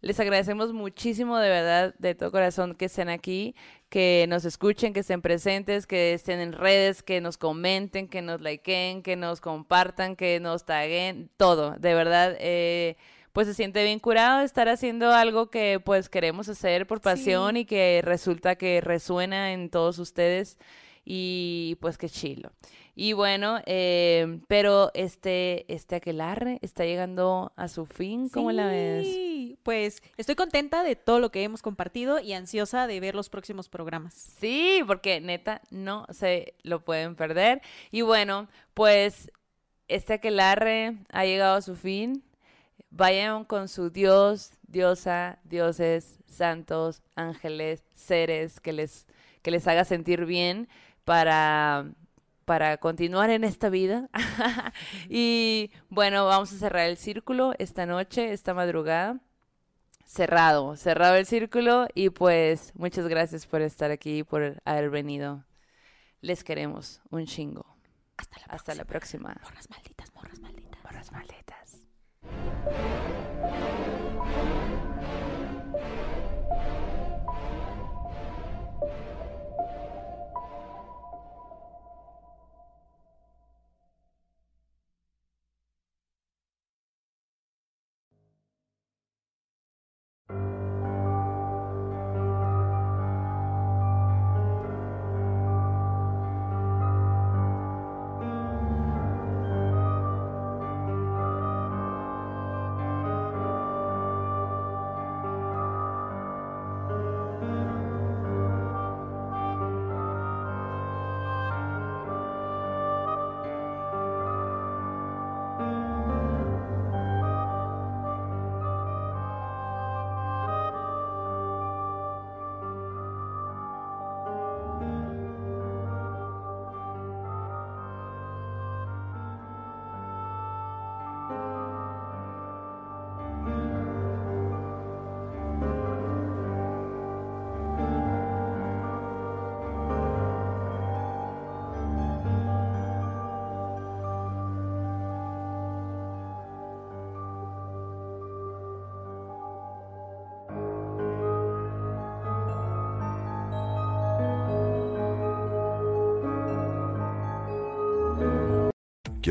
Les agradecemos muchísimo de verdad, de todo corazón, que estén aquí, que nos escuchen, que estén presentes, que estén en redes, que nos comenten, que nos likeen, que nos compartan, que nos taguen, todo. De verdad, eh, pues se siente bien curado estar haciendo algo que pues queremos hacer por pasión Sí. y que resulta que resuena en todos ustedes y pues qué chilo. Y bueno, eh, pero este, este aquelarre está llegando a su fin, ¿cómo la ves? Sí, pues estoy contenta de todo lo que hemos compartido y ansiosa de ver los próximos programas. Sí, porque neta no se lo pueden perder. Y bueno, pues este aquelarre ha llegado a su fin. Vayan con su Dios, diosa, dioses, santos, ángeles, seres que les, que les haga sentir bien para, para continuar en esta vida. [LAUGHS] y bueno, vamos a cerrar el círculo esta noche, esta madrugada. Cerrado, cerrado el círculo y pues muchas gracias por estar aquí, por haber venido. Les queremos un chingo. Hasta la Hasta la próxima. Morras malditas, morras malditas. Morras malditas. thank you